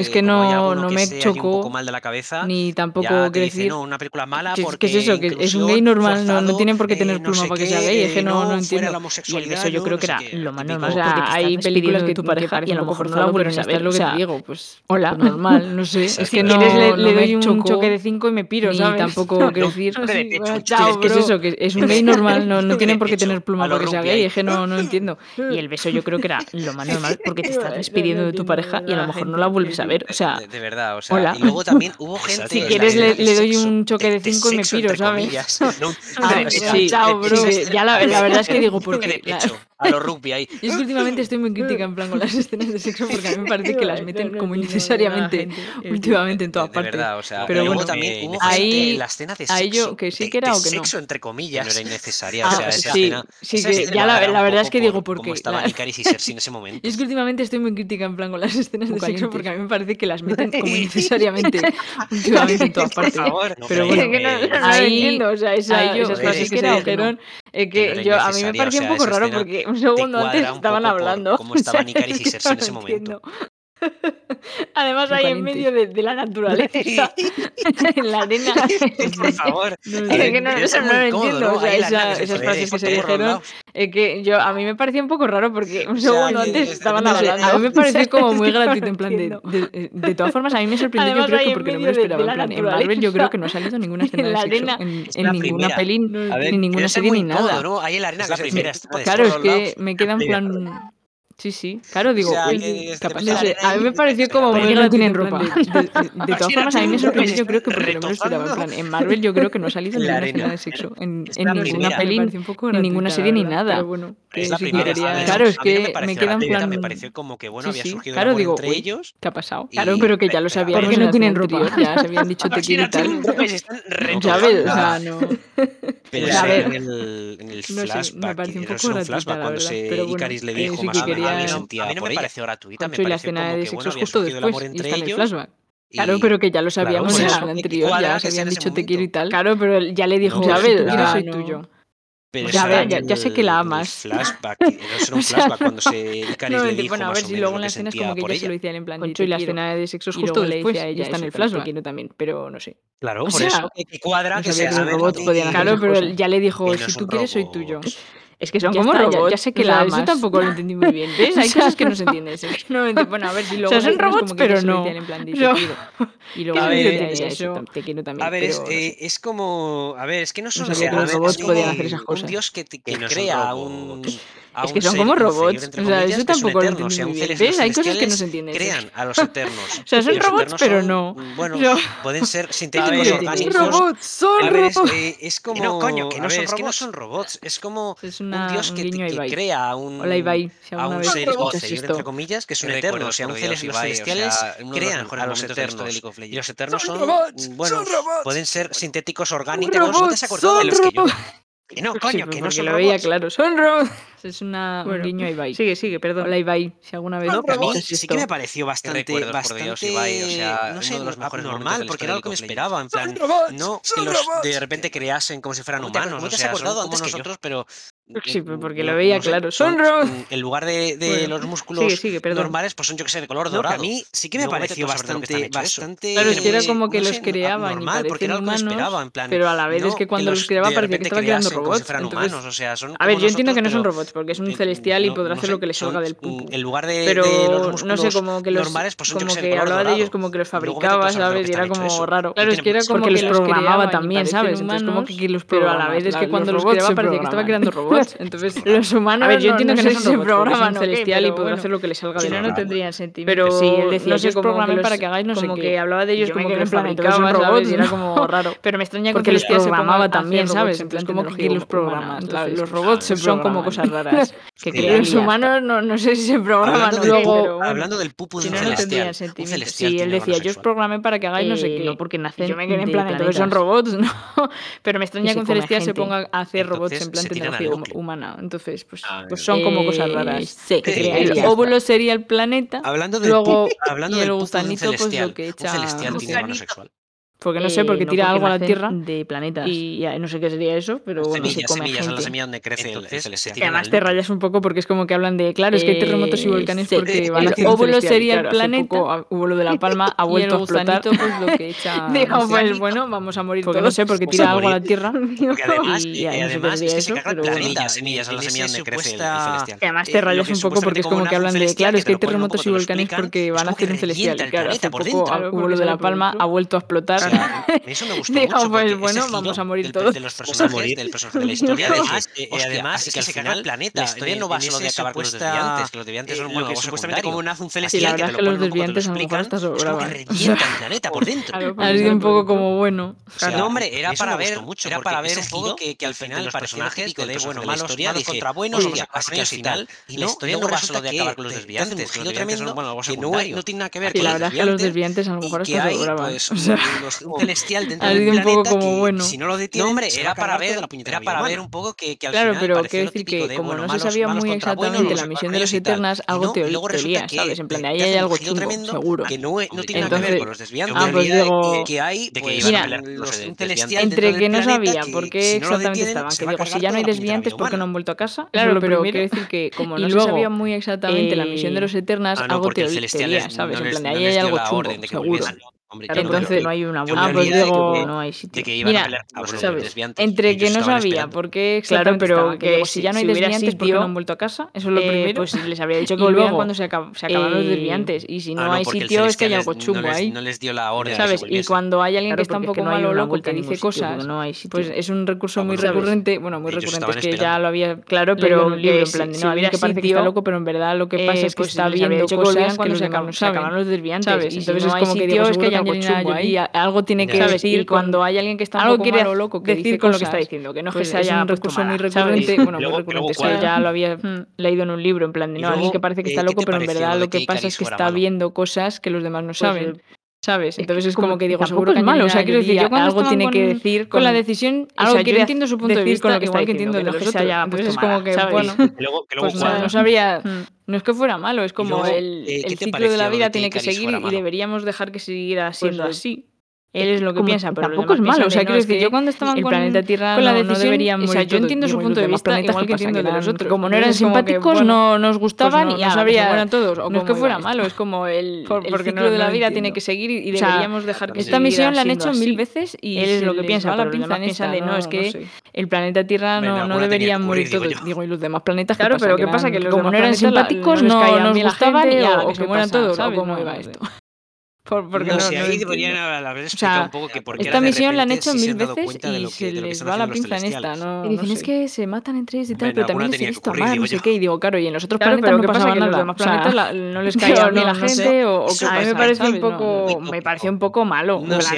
es que no, no que me chocó. Un poco mal de la cabeza, ni tampoco ya decir. No, una película mala. ¿Qué, porque ¿qué es eso? Que es un gay normal, forzado, no, no, tienen por qué tener eh, pluma no sé porque sea gay. Es que no, no entiendo. Y el beso yo creo que era lo más normal. O sea, hay películas que tu pareja y a lo mejor no pero sabes lo que te digo. Pues hola, normal, no sé. Es que no le doy un choque de 5 y me piro, ¿sabes? tampoco quiero decir. Es que es eso, que es un gay normal, no tienen por qué tener pluma porque sea gay. Es que no entiendo. Y el beso yo creo que era lo más normal porque te estás despidiendo de tu pareja y a lo mejor no la vuelves a o sea. De, de verdad, o sea. Hola. Y luego también hubo gente. si quieres, le, le, doy un choque de 5 y me piro, ¿sabes? No, ah, sí, chao, bro. Ya la, la, verdad es que digo, porque a los rugby ahí. Yo es que últimamente estoy muy crítica en plan con las escenas de sexo porque a mí me parece que las meten como innecesariamente eh, últimamente en todas partes. o sea, pero bueno, también eh, ahí, la escena de sexo. que sí que era o que no. Sexo entre comillas. No era innecesaria. o ah, sea, esa escena. Sí, ya la, verdad es que digo porque. Como estaba Icaris y Cersei en ese momento. Es que últimamente estoy muy crítica en plan con las escenas de sexo porque a mí me parece que las meten como innecesariamente últimamente en todas partes. por favor Pero bueno, ahí, o sea, esas frases que se dijeron es que yo, a mí me parecía o sea, un poco raro porque un segundo antes estaban hablando. ¿Cómo estaban Icaris y Serso en ese momento? Además, ahí en medio de, de la naturaleza, en la arena. Por favor. No, no, es que no, eso no lo entiendo. O sea, esa, esas frases que se dijeron, eh, que yo, a mí me parecía un poco raro porque un segundo o sea, antes estaban hablando. A mí me pareció como muy gratuito, en plan, de, de, eh, de, todas formas, a mí me sorprendió, Además, yo creo que porque no me lo esperaba. en plan, en Marvel yo creo que no ha salido ninguna escena en la de sexo, en, en ninguna peli, ni ninguna serie, ni nada. Ahí en la arena, claro, es que me queda en plan... Sí, sí, claro, digo, o sea, a mí me pareció como muy no tienen ropa. De, todas formas, a mí me sorprendió, yo creo que por lo menos en Marvel yo creo que no ha salido ninguna escena de sexo, en, en ninguna peli, en ninguna serie ni nada. Bueno. Claro, es que me, me queda en plan... Me pareció como que, bueno, había surgido claro, digo, entre ellos. ¿Qué ha pasado? Claro, pero que ya lo sabían. Porque no tienen ropa. Ya se habían dicho te quiero y tal. O sea, no... Pero en el flashback, en el flashback, cuando se Icaris le dijo más mal me sentía. A mí no por me pareció gratuita, Concho, me pareció y la escena como de que bueno, había justo después, el amor entre y está ellos. En el flashback. Claro, pero que ya lo sabíamos claro, en la anterior, ya se habían dicho te quiero y tal. Claro, pero ya le dijo, ya ves, yo soy tuyo. Pero ya, ve, ya, ya, sé que la amas. El flashback, no un flashback cuando se Caris no, le dijo bueno, a ver si luego en la escena es como que ella, se lo dice en plan Concho, y la escena de sexo es justo le dice a ella está en el flashback, quiero también, pero no sé. Claro, o por sea, eso que cuadra no que sea, que los robots podían Claro, pero ya le dijo, si tú quieres soy tuyo. Es que son como robots. Ya, sé que o la Eso tampoco lo entendí muy bien. Hay cosas que no se entienden. Bueno, a ver, si luego o sea, son robots, pero no. Plan. Y luego a ver, eso, te quiero también. A ver, es, eh, es, como. A ver, es que no son. Robots hacer esas cosas. Un dios que, que crea un es que son ser, como robots. O sea, comillas, eso tampoco lo entiendo. ¿Ves? Hay cosas que no se entienden. Crean a los eternos. o sea, son robots, pero son, no. Bueno, pueden ser sintéticos ver, orgánicos. Son robots, son ver, robots. Es, eh, es, como. No, coño, que no, ver, son robots. Es que no son robots. Es como es una, un dios que, un que crea a un, Hola, Ibai, si a un ser entre comillas, que son eternos. O sea, un los celestiales crean a los eternos. Y los eternos son. Bueno, pueden ser sintéticos orgánicos. ¿No te has acordado de los que yo.? no, coño, que no son robots. claro. Son robots. Es una, bueno, un guiño a Ibai. Sigue, sigue, perdón. Hola Ibai, si alguna vez... No, pero sí, sí que me pareció bastante... bastante Dios, Ibai, o sea, no sé, de los mejores normal, porque era lo que me esperaba. En plan, no que los de repente creasen como si fueran humanos. No te has acordado antes que nosotros, pero Sí, porque lo veía claro. Son robots En lugar de, los músculos normales, pues son yo que sé, de color dorado. A mí sí que me pareció bastante, bastante. Claro, es que era como que los sé, creaban. Normal, porque era humanos, lo que esperaba, en plan. Pero a la vez es que cuando los, los creaba parecía que estaban creando robots. Si entonces... humanos, o sea, son a ver, yo entiendo que no son robots, porque es un Celestial y podrá hacer lo que le salga del pupo. En lugar de, pero, los no sé, como que los, normales, pues como que, hablaba de ellos como que los fabricaba, ¿sabes? Y era como raro. Claro, es que era como que los programaba también, ¿sabes? Entonces como que los Pero a la vez es que cuando los creaba parecía que estaba creando robots. Entonces, los humanos A ver, yo entiendo que no se programan Celestial y podrá hacer lo que le salga del no tendrían sentido. Pero sí, él decía, yo programé para que hagáis no sé Como que hablaba de ellos como que los fabricaba. Y era como raro. Pero me extraña que los programaba también, ¿sabes? Entonces como que los programan. Los robots son como cosas raras. que Sí, Los humanos no, no sé si se programan Hablando, o del qué, pupu- pero hablando del pupu de Si un no, celestial. un celestial Sí, él decía, yo os sexual. programé para que hagáis no sé Eh, qué. no, porque nacen yo me quedé en de plan, entonces son robots, ¿no? Pero me extraña que se un celestial se gente. ponga a hacer robots Entonces, en plan se tecnología humana. Entonces, pues, Ah, pues son como cosas Eh, raras. sí, el óvulo sería el planeta. Hablando del Luego, pupu, hablando y del el un gusanito, pues, lo celestial. que un echa- celestial no tiene sé. Porque no sé, eh, porque no tira porque algo a la Tierra. De planetas. Y ya, no sé qué sería eso, pero bueno, semillas, se come semillas, gente. la semilla donde crece Entonces, el, el, el Además te rayas un poco porque es como que hablan de, claro, es que hay eh, terremotos y volcanes eh, porque eh, van a El óvulo sería claro, el planeta. Poco, ah, óvulo de la Palma ha vuelto y el gusanito, a explotar. pues lo que echa... Dijo, pues bueno, vamos a morir porque todos. no sé, porque tira algo a la Tierra. Y ya, además no sé es que se eso, pero semillas, semillas a la semilla donde crece el celestial. Además eh, te rayas un poco porque es como que hablan de, claro, es que hay terremotos y volcanes porque van a hacer un celestial. Y claro, hace poco óvulo de la Palma ha vuelto a explotar eso me gustó Digo, pues bueno, vamos a morir todos. De los personajes, morir. de la historia. Además, eh, hostia, además que, se planeta. La eh, historia no va solo de acabar con los desviantes, que los desviantes eh, son una supuestamente como nace un celestial. Que, los desviantes a lo mejor está sobrado. Es revienta el planeta por dentro. Ha sido un poco como bueno. No, hombre, era para ver era para ver un poco que al final el personaje de bueno, malos, contra buenos y y tal. Y la historia no va solo de acabar con los desviantes. La verdad que los desviantes a lo mejor hasta un celestial dentro de un poco como que, bueno. si no lo detiene, no, hombre, era para ver, la era para ver un poco que, que al claro, final pero quiero decir que de, como bueno, no se sabía muy exactamente la misión de los Eternas, algo no, teoría, teoría ¿sabes? En plan, ahí hay algo chungo, tremendo, seguro. Que no, no tiene nada que ver con los desviantes. Ah, pues digo, que hay, pues, mira, entre que no sabía por qué exactamente estaban, que digo, si ya no hay desviantes, ¿por qué no han vuelto a casa? Claro, pero quiero decir que como no se sabía muy exactamente la misión de los Eternas, algo teoría, ¿sabes? En plan, ahí hay algo chungo, seguro. Entonces no hay una buena ah, de que, iban Mira, a pelear a desviantes. Entre que no sabía esperando. por qué claro, pero que si ya no hay desviantes, porque no han vuelto a casa? Eso es lo eh, primero. Pues les habría dicho que volvían cuando se, acab se acaban los eh, desviantes. Y si no, hay sitio, es que hay algo chungo ahí. No les dio la orden. ¿Sabes? Y cuando hay alguien que está un poco malo o loco que dice cosas, no hay pues es un recurso muy recurrente. Bueno, muy recurrente, es que ya lo había claro, pero en plan, no, alguien que parece que está loco, pero en verdad lo que pasa eh, es que pues está viendo cosas que cuando se acaban los desviantes. Entonces es como que digo, algo Y algo tiene que decir cuando hay alguien que está algo loco que decir dice con lo que está diciendo, que no que pues se haya un recurso muy recurrente, bueno, muy pues recurrente, eso ya lo había mm. leído en un libro, en plan de no, alguien que parece que está loco, pero en verdad lo que pasa es que está viendo cosas que los demás no pues, saben. Eh, ¿Sabes? Entonces es, como que digo, seguro que es malo. O sea, quiero decir, algo tiene que decir con, la decisión, algo o sea, que yo entiendo su punto de vista, con lo que igual que entiendo que de los otros. Entonces es como que, bueno, que luego, pues no, sabría, mm. no es que fuera malo, es como el ciclo de la vida tiene que seguir y deberíamos dejar que siguiera pues siendo así. Él es lo que piensa, pero tampoco es malo. O sea, quiero decir, yo cuando estaba con, planeta Tierra la decisión, o sea, yo entiendo su punto de vista, igual que entiendo de los otros. Como no eran simpáticos, no nos pues gustaban y no sabría, pues todos. O no es que fuera malo, es como el, ciclo de la vida tiene que seguir y, deberíamos dejar que Esta misión la han hecho mil veces y él es lo que piensa. La pinza esa de no, es que el planeta Tierra no debería morir todos. Digo, y los demás planetas. Claro, pero ¿qué pasa? Que como no eran simpáticos, no nos gustaban y que mueran todos. ¿Cómo iba esto? Porque no, no, o sea, Esta misión la han hecho mil veces y se les va la pinza en esta. No, y dicen, es que se matan entre ellos y tal, pero también les he visto mal, no sé qué. Y digo, claro, y en los otros planetas no pasa nada. Los demás planetas no les cae ni la gente o, A mí me parece un poco, me un poco malo. No Los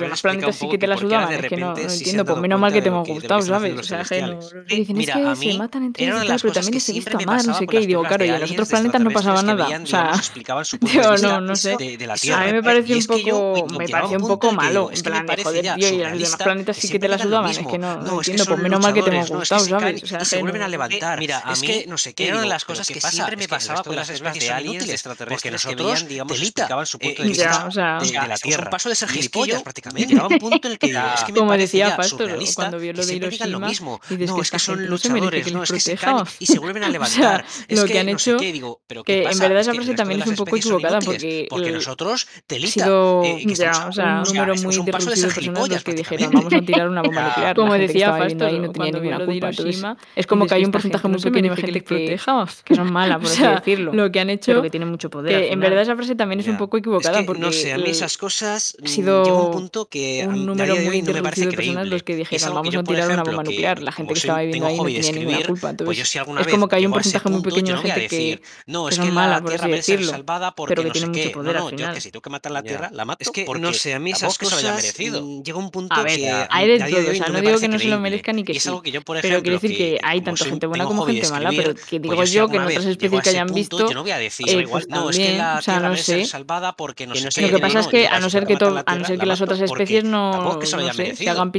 demás planetas sí que te la sudaban, es que no entiendo, pues menos mal que te hemos gustado, ¿sabes? O sea, dicen, es que se matan entre ellos y tal, pero también les he visto mal, no sé qué. Y digo, claro, y en los otros planetas no pasaba nada. O sea, no sé de, la Tierra. A mí me parece un poco, me parece un poco malo. En plan, de joder, tío, y los demás planetas sí que te la sudaban. Es que no, no entiendo, pues menos mal que te hemos gustado, ¿sabes? O sea, se vuelven a levantar. Mira, a mí, no sé qué, una de las cosas que siempre me pasaba con las especies de aliens extraterrestres que nosotros, digamos, explicaban su eh, punto de vista de la Tierra. Un paso de ser gilipollas, prácticamente. Llegaba un punto en el que es que me parecía surrealista cuando vio lo de Hiroshima. No, es que son luchadores, no, es que se caen y se vuelven a levantar. Lo que han hecho, que en verdad esa frase también es un poco equivocada porque nosotros, ha telita, sido eh, que estamos ya, a o sea, un- número muy un paso de de personas que dijeron vamos a tirar una bomba nuclear. como decía estaba viviendo Fasto, ahí no tenía ninguna culpa. Entonces, es como que hay un porcentaje muy pequeño de gente que, protejamos. que son malas, por O así decirlo. lo que han pero hecho que tienen mucho poder. en verdad esa frase también es un poco equivocada que, porque no sé, a mí esas cosas ha mm, sido llega un punto que un número muy no me parece reducido de personas creíble. los que dijeron vamos a tirar una bomba nuclear. La gente como que estaba viviendo ahí no tenía ninguna culpa. pues Entonces, alguna es como que hay un porcentaje muy pequeño de gente que, no, es que la por Tierra merece ser decirlo, salvada porque pero que no sé qué. poder No, no, yo que si tengo que matar la Ya. Tierra, la mato Es que, no porque sé, a mí esas es que se lo haya cosas, merecido. Llega un punto A ver, que a, hay de a todo. O sea, no no digo que no se lo merezcan ni que Y es sí. algo que yo, por Pero quiero ejemplo, decir que hay como tanto soy- gente buena como gente mala, pero que digo pues yo yo que en otras a especies que hayan visto, yo no voy a decir, eh, igual, no, es que también, la o sea, Tierra no merece ser sé. salvada porque no Que sé no sé, qué. Lo que No, pasa es no, que llega a no si ser tengo que matar to- la a no Tierra, ser que la las mato otras porque especies no, tampoco que se lo no haya sé, se merecido. hagan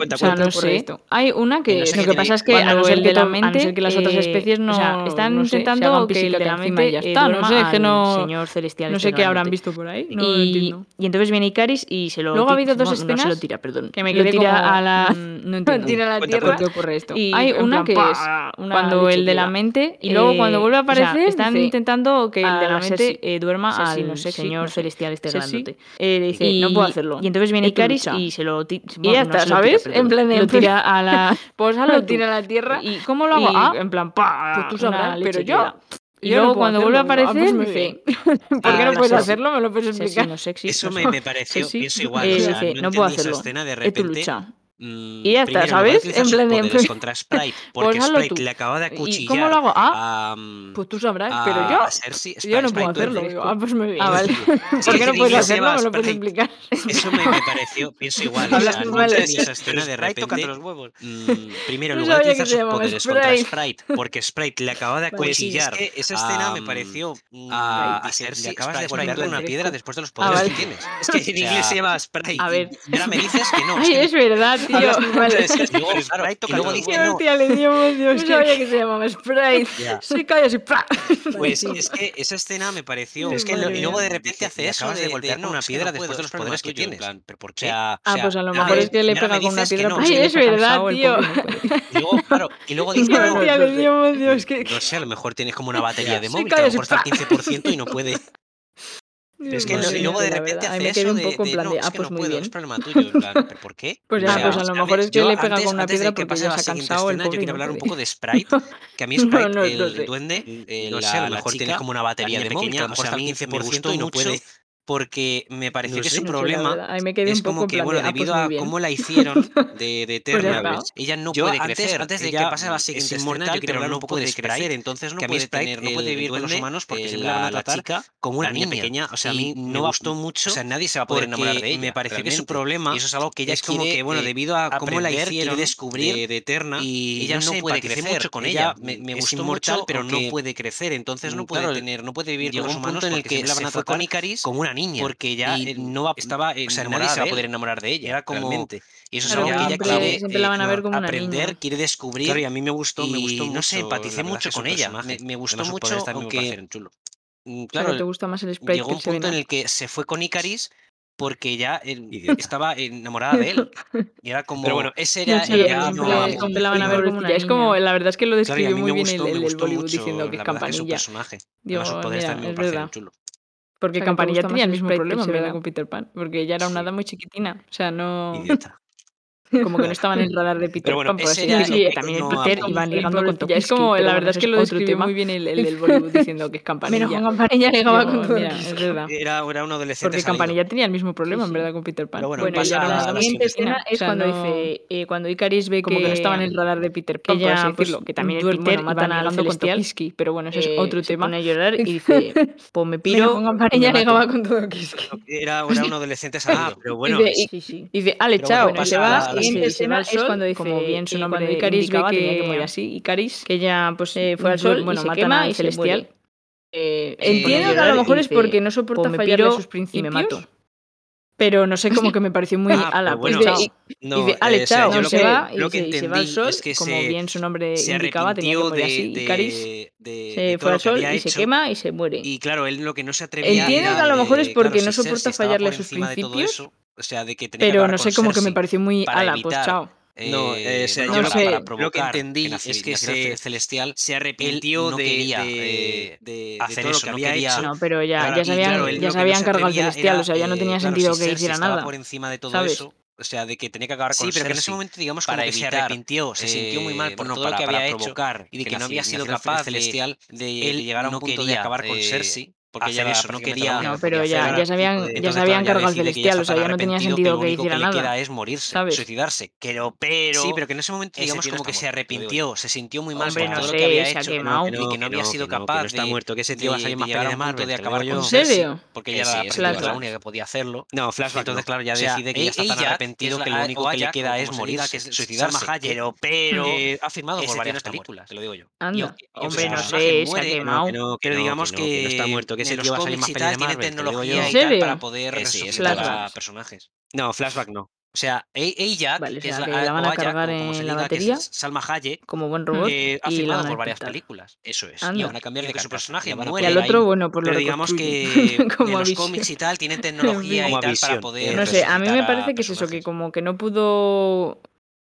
cuenta, o sea, no sé. Hay una que... No sé lo que pasa es que a no ser que, la mente, a no ser que las otras especies no... O sea, están intentando que, que la mente ya está, no sé, que no... Señor celestial no este sé qué habrán visto por ahí, no y, lo. Y entonces viene Icaris y se lo... Luego ha habido dos escenas... No se lo tira, perdón. Que me quedé como... a la... Mm, no entiendo. Tira a la tierra. ¿Qué ocurre esto? Hay una que es cuando el de la mente... Y luego cuando eh, vuelve a aparecer... Están intentando que el ah, de la mente eh, duerma al señor celestial este grandote. Eh, dice, no puedo hacerlo. Y entonces viene Icaris y se lo... Y ya está, ¿sabes? en plan, lo tira a la... Posa, lo tira a la tierra. ¿Y cómo lo hago? Y, ah, en plan, pa, pues tú sabrás, pero yo... Y luego no cuando vuelve a aparecer, ah, pues dice, ¿por qué ah, no puedes hacerlo? Me lo puedes explicar. Sí, no, sexy, eso me, me pareció, sí, pienso igual. Eh, o sea, no, no puedo hacerlo. Esa escena de repente, es tu lucha. Mm, y ya está, ¿sabes? En plan, en plan... contra Sprite, porque Sprite le acaba de acuchillar. Cómo lo hago? Ah, pues tú sabrás, pero yo, yo no puedo hacerlo. Digo, ah, pues me viene. Ah, vale. ¿Por qué no puedes hacerlo? Me lo puedes explicar. Eso me, pareció, pienso igual. Hablas. Esa escena de repente. Los huevos. Primero, en de utilizar sus poderes contra Sprite, porque Sprite le acaba de acuchillar. Esa escena me pareció. Mm, a Cersei, le acabas de volverle una piedra después de los ah, poderes que tienes. Es que en inglés se llama Sprite. A ver. Ahora me dices que no. Ay, es verdad y yo, y luego dice, no. Le pues Dios, no sabía que se llamaba Sprite. Yeah. Pues es que esa escena me pareció... Es que y luego de repente hace eso de, de, una piedra después de los poderes que tienes. ¿Pero por qué? Ah, pues a lo mejor es que le pega con una piedra. Ay, es verdad, tío. Y luego dice... No sé, a lo mejor tienes como una batería de móvil, a lo mejor está al 15% y no puede... Es que no, y luego de repente hace me un poco de, en plan de, de no, ah, es que pues no muy puedo, bien. es problema tuyo. En plan, ¿Por qué? Pues ya, o sea, pues a lo mejor es que le pega con una piedra porque ya se ha cansado el pobre. Yo quiero hablar un poco de Sprite, que a mí Sprite, no, el duende, eh, no sé, a lo mejor tienes como una batería de móvil, que a lo mejor está al 15% y no puede porque me pareció que su problema es como que, bueno, debido a cómo la hicieron de, de Eternal, pues ella no puede crecer. Antes de que pase la siguiente es inmortal, pero no puede crecer, entonces no puede, tener, no puede vivir con los humanos porque siempre la, la chica como una niña pequeña. O sea, a mí no me gustó mucho. O sea, nadie se va a poder enamorar de ella. Me pareció que su problema, y eso es algo que ella es como que, bueno, eh, debido a cómo la hicieron descubrir de Eterna, y ella no puede crecer con ella. Me gustó inmortal, pero no puede crecer, entonces no mm, puede tener, no puede vivir con los humanos en el que la van a tratar como una niña niña. Porque ya y, eh, no va, estaba, o sea, nadie se va a poder enamorar de ella. Era como, realmente. Y eso es algo que ella quiere eh, aprender, quiere descubrir. Claro, y a mí me gustó, y, me gustó mucho, No sé, empaticé mucho con ella. Me, me, gustó mucho, aunque... Chulo. Mm, claro, Pero te gusta más el sprite llegó un punto en el que se fue con Icaris porque ya estaba enamorada de él. Y era como, Pero bueno, ese era Es como, la verdad es que lo describió muy bien gustó, el, el Bollywood diciendo que es campanilla. Es su personaje. Digo, su poder mira, está chulo. Porque Campanilla tenía el mismo problema con Peter Pan, porque ella era una sí. muy chiquitina. O sea, no. Como que no estaban en el radar de Peter bueno, Pan, por así decirlo. Sí, también no Peter iban ligando con Tokiski. Es como, la verdad es que lo describió muy bien el, el del Bollywood diciendo que es Campanilla. Menos Campanilla llegaba con mira, es. Era, era un adolescente Porque salido. Campanilla tenía el mismo problema, sí, sí. en verdad, con Peter Pan. Pero bueno, bueno y la siguiente escena es o sea, cuando no... dice, eh, cuando Icaris ve como que, que no estaban en el radar de Peter Pan, por así pues, decirlo, que también el Peter matan a con Tokiski, pero bueno, eso es eh, otro tema. Se pone a llorar y dice, pues me piro, Campanilla llegaba con Tokiski. Era un adolescente salido, pero bueno. Dice, Ale, chao, y se va siguiente escena es cuando dice, como bien su nombre cuando Icaris indicaba, que, tenía que morir así. Icaris, que ya pues eh, fue al sol, bueno, y se quema y Celestial. Eh, Entiendo que a lo mejor es porque no soporta pues fallar sus principios. Pero no sé, como que me pareció muy ah, ala. Pues, pues bueno, dice, no, dice, chao, se va, y, se, va al sol, como bien su nombre indicaba, tenía que morir así. Icaris se fue al sol y se quema y se muere. Y claro, él lo que no se atrevía Entiendo que a lo mejor es porque no soporta fallarle sus principios o sea, de que tenía que Pero acabar no sé, con como que me pareció muy para ala, pues evitar, chao. No, eh, o sea, yo yo lo que- para lo provocar que entendí que es que se- celestial Se arrepintió no de, quería, de- eh, de- de hacer todo eso, lo que no había quería- hecho. No, pero ya, Claro, ya se habían, claro, ya lo se que no habían se cargado al celestial, era, o sea, ya no eh, tenía claro, sentido si que hiciera estaba nada. por encima de todo ¿sabes? eso, o sea, de que tenía que acabar Sí, con pero que en ese momento, digamos, para como que se evitar, arrepintió, se sintió muy mal eh, por no, todo para- lo que había hecho provocar y de que que no había sido capaz de, celestial de, él de llegar a un no punto de quería, acabar con eh, Cersei, porque hacer ella eso, no quería- No, que pero ya, hacer. ya se habían, ya Entonces, se habían claro, cargado al que celestial, ya o sea, está ya no tenía sentido lo que único hiciera le queda nada. es morirse, ¿sabes? suicidarse. Pero, pero, Sí, pero que en ese momento, digamos, no como que está se muerto, te lo digo yo. arrepintió, se sintió muy mal Hombre, por no todo lo sé, que había se ha hecho quemado. y que no había sido que no, que capaz no está de, muerto, que ese tío va a de- salir de más de Marvel, de te lo acabar digo con yo. ¿En Cersei, serio? porque Que ella era la única que podía hacerlo. No, flashback Entonces, no. claro, ya decide que ya está tan arrepentido es que porque sé que a salir más y tal, tiene tecnología y tal para poder resucitar a personajes. No, flashback no. O sea, e, ella, vale, que, o sea, que es la, la van a cargar Jack, en como se la diga, batería, que es Salma Hayek, como buen robot, eh, ha firmado por varias películas. Eso es. Y van a cambiar de su personaje. Van a y al otro, ahí. bueno, por lo Pero digamos que como los cómics y tal tienen tecnología y tal para poder. No sé, a mí me parece que es eso, que como que no pudo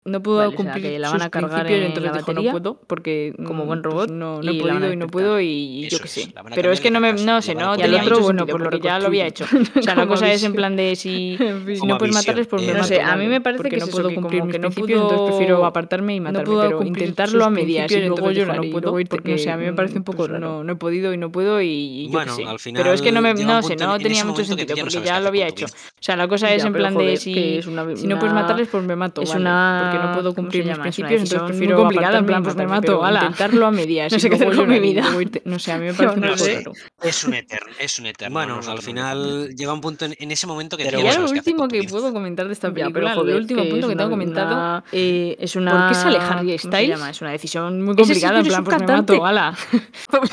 no pudo vale, cumplir o sea, la van a sus cargar en entonces la dijo, batería, no puedo porque como mm, buen pues robot pues no, no he podido y no puedo y Eso yo qué sé pero es que no me no sé no ya lo otro bueno por lo que ya lo había hecho. O sea la cosa visión. es en plan de si, si no puedes matarles pues eh, no sé a mí me parece que no puedo cumplir que no puedo entonces prefiero apartarme y matarme no pero intentarlo a medias y luego yo no puedo porque no sé a mí me mm, parece un poco pues no no he podido y no puedo y yo qué sé. pero es que no me no sé no tenía mucho sentido porque ya lo había hecho o sea la cosa es en plan de si no puedes matarles pues me mato es una no puedo cumplir mis principios, entonces prefiero complicado, en plan, pues me mato, ala. intentarlo a medias. No sé qué hacer con mi vida. No sé, a mí me parece un poco Es un eterno, es un eterno. Bueno, al final llega un punto en ese momento que... Pero ya lo último que puedo comentar de esta película, el último punto que tengo comentado es una... ¿Por qué sale Harry Es una decisión muy complicada, en plan, pues me mato, ala.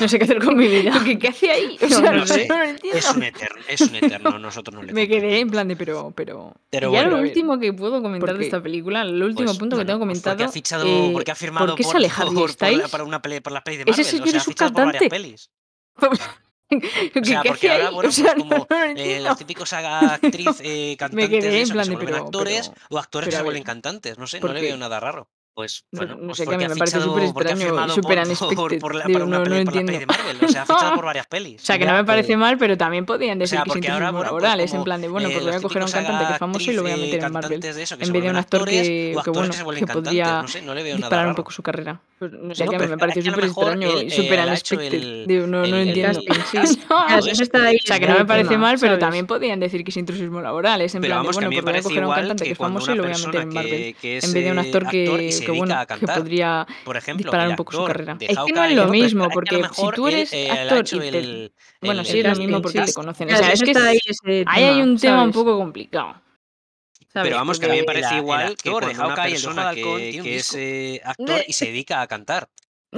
No sé qué hacer con mi vida. ¿Qué hace ahí? No sé, es un eterno, es un eterno, nosotros no le Me quedé en plan de, pero... Pero, pero bueno, ya lo último que puedo comentar de esta película, lo último punto no, que tengo pues, comentado. Porque ha ha firmado ¿por qué para una peli, por las pelis de Marvel. O sea. Pelis. o sea, porque ahora, bueno, pues como eh, eh, cantantes, de eso, que se vuelven actores o actores que se vuelven cantantes, no sé, no le veo nada raro. Pues bueno, no, no sé, pues que a mí me parece súper extraño, súper unexpected. Por, por Digo, por una no, peli, no entiendo. Por la peli de Marvel, o sea, ha fichado por varias pelis. O sea, que no me parece mal, pero también podían decir o sea, que sin ahora, bueno, laborales, pues, en plan de, bueno, pues eh, voy a coger a un cantante que es famoso y lo voy a meter en Marvel. De eso, en vez de un actor que, que bueno, que, que podría no sé, no disparar un poco su carrera. No sé, que a mí me parece súper extraño y súper unexpected. No, no entiendo. O sea, que no me parece mal, pero también podían decir que es intrusismo laboral, es en plan de, bueno, pues voy a coger a un cantante que es famoso y lo voy a meter en Marvel. En vez de un actor que se que, dedica bueno, a cantar. Que podría por ejemplo, disparar un poco su carrera. Es que no es lo mismo, porque si tú eres actor y te... Bueno, sí, es lo mismo porque te conocen. O sea, es que ahí hay un tema un poco complicado. Pero vamos, que a mí me parece igual que cuando una persona que, es actor y se dedica a cantar.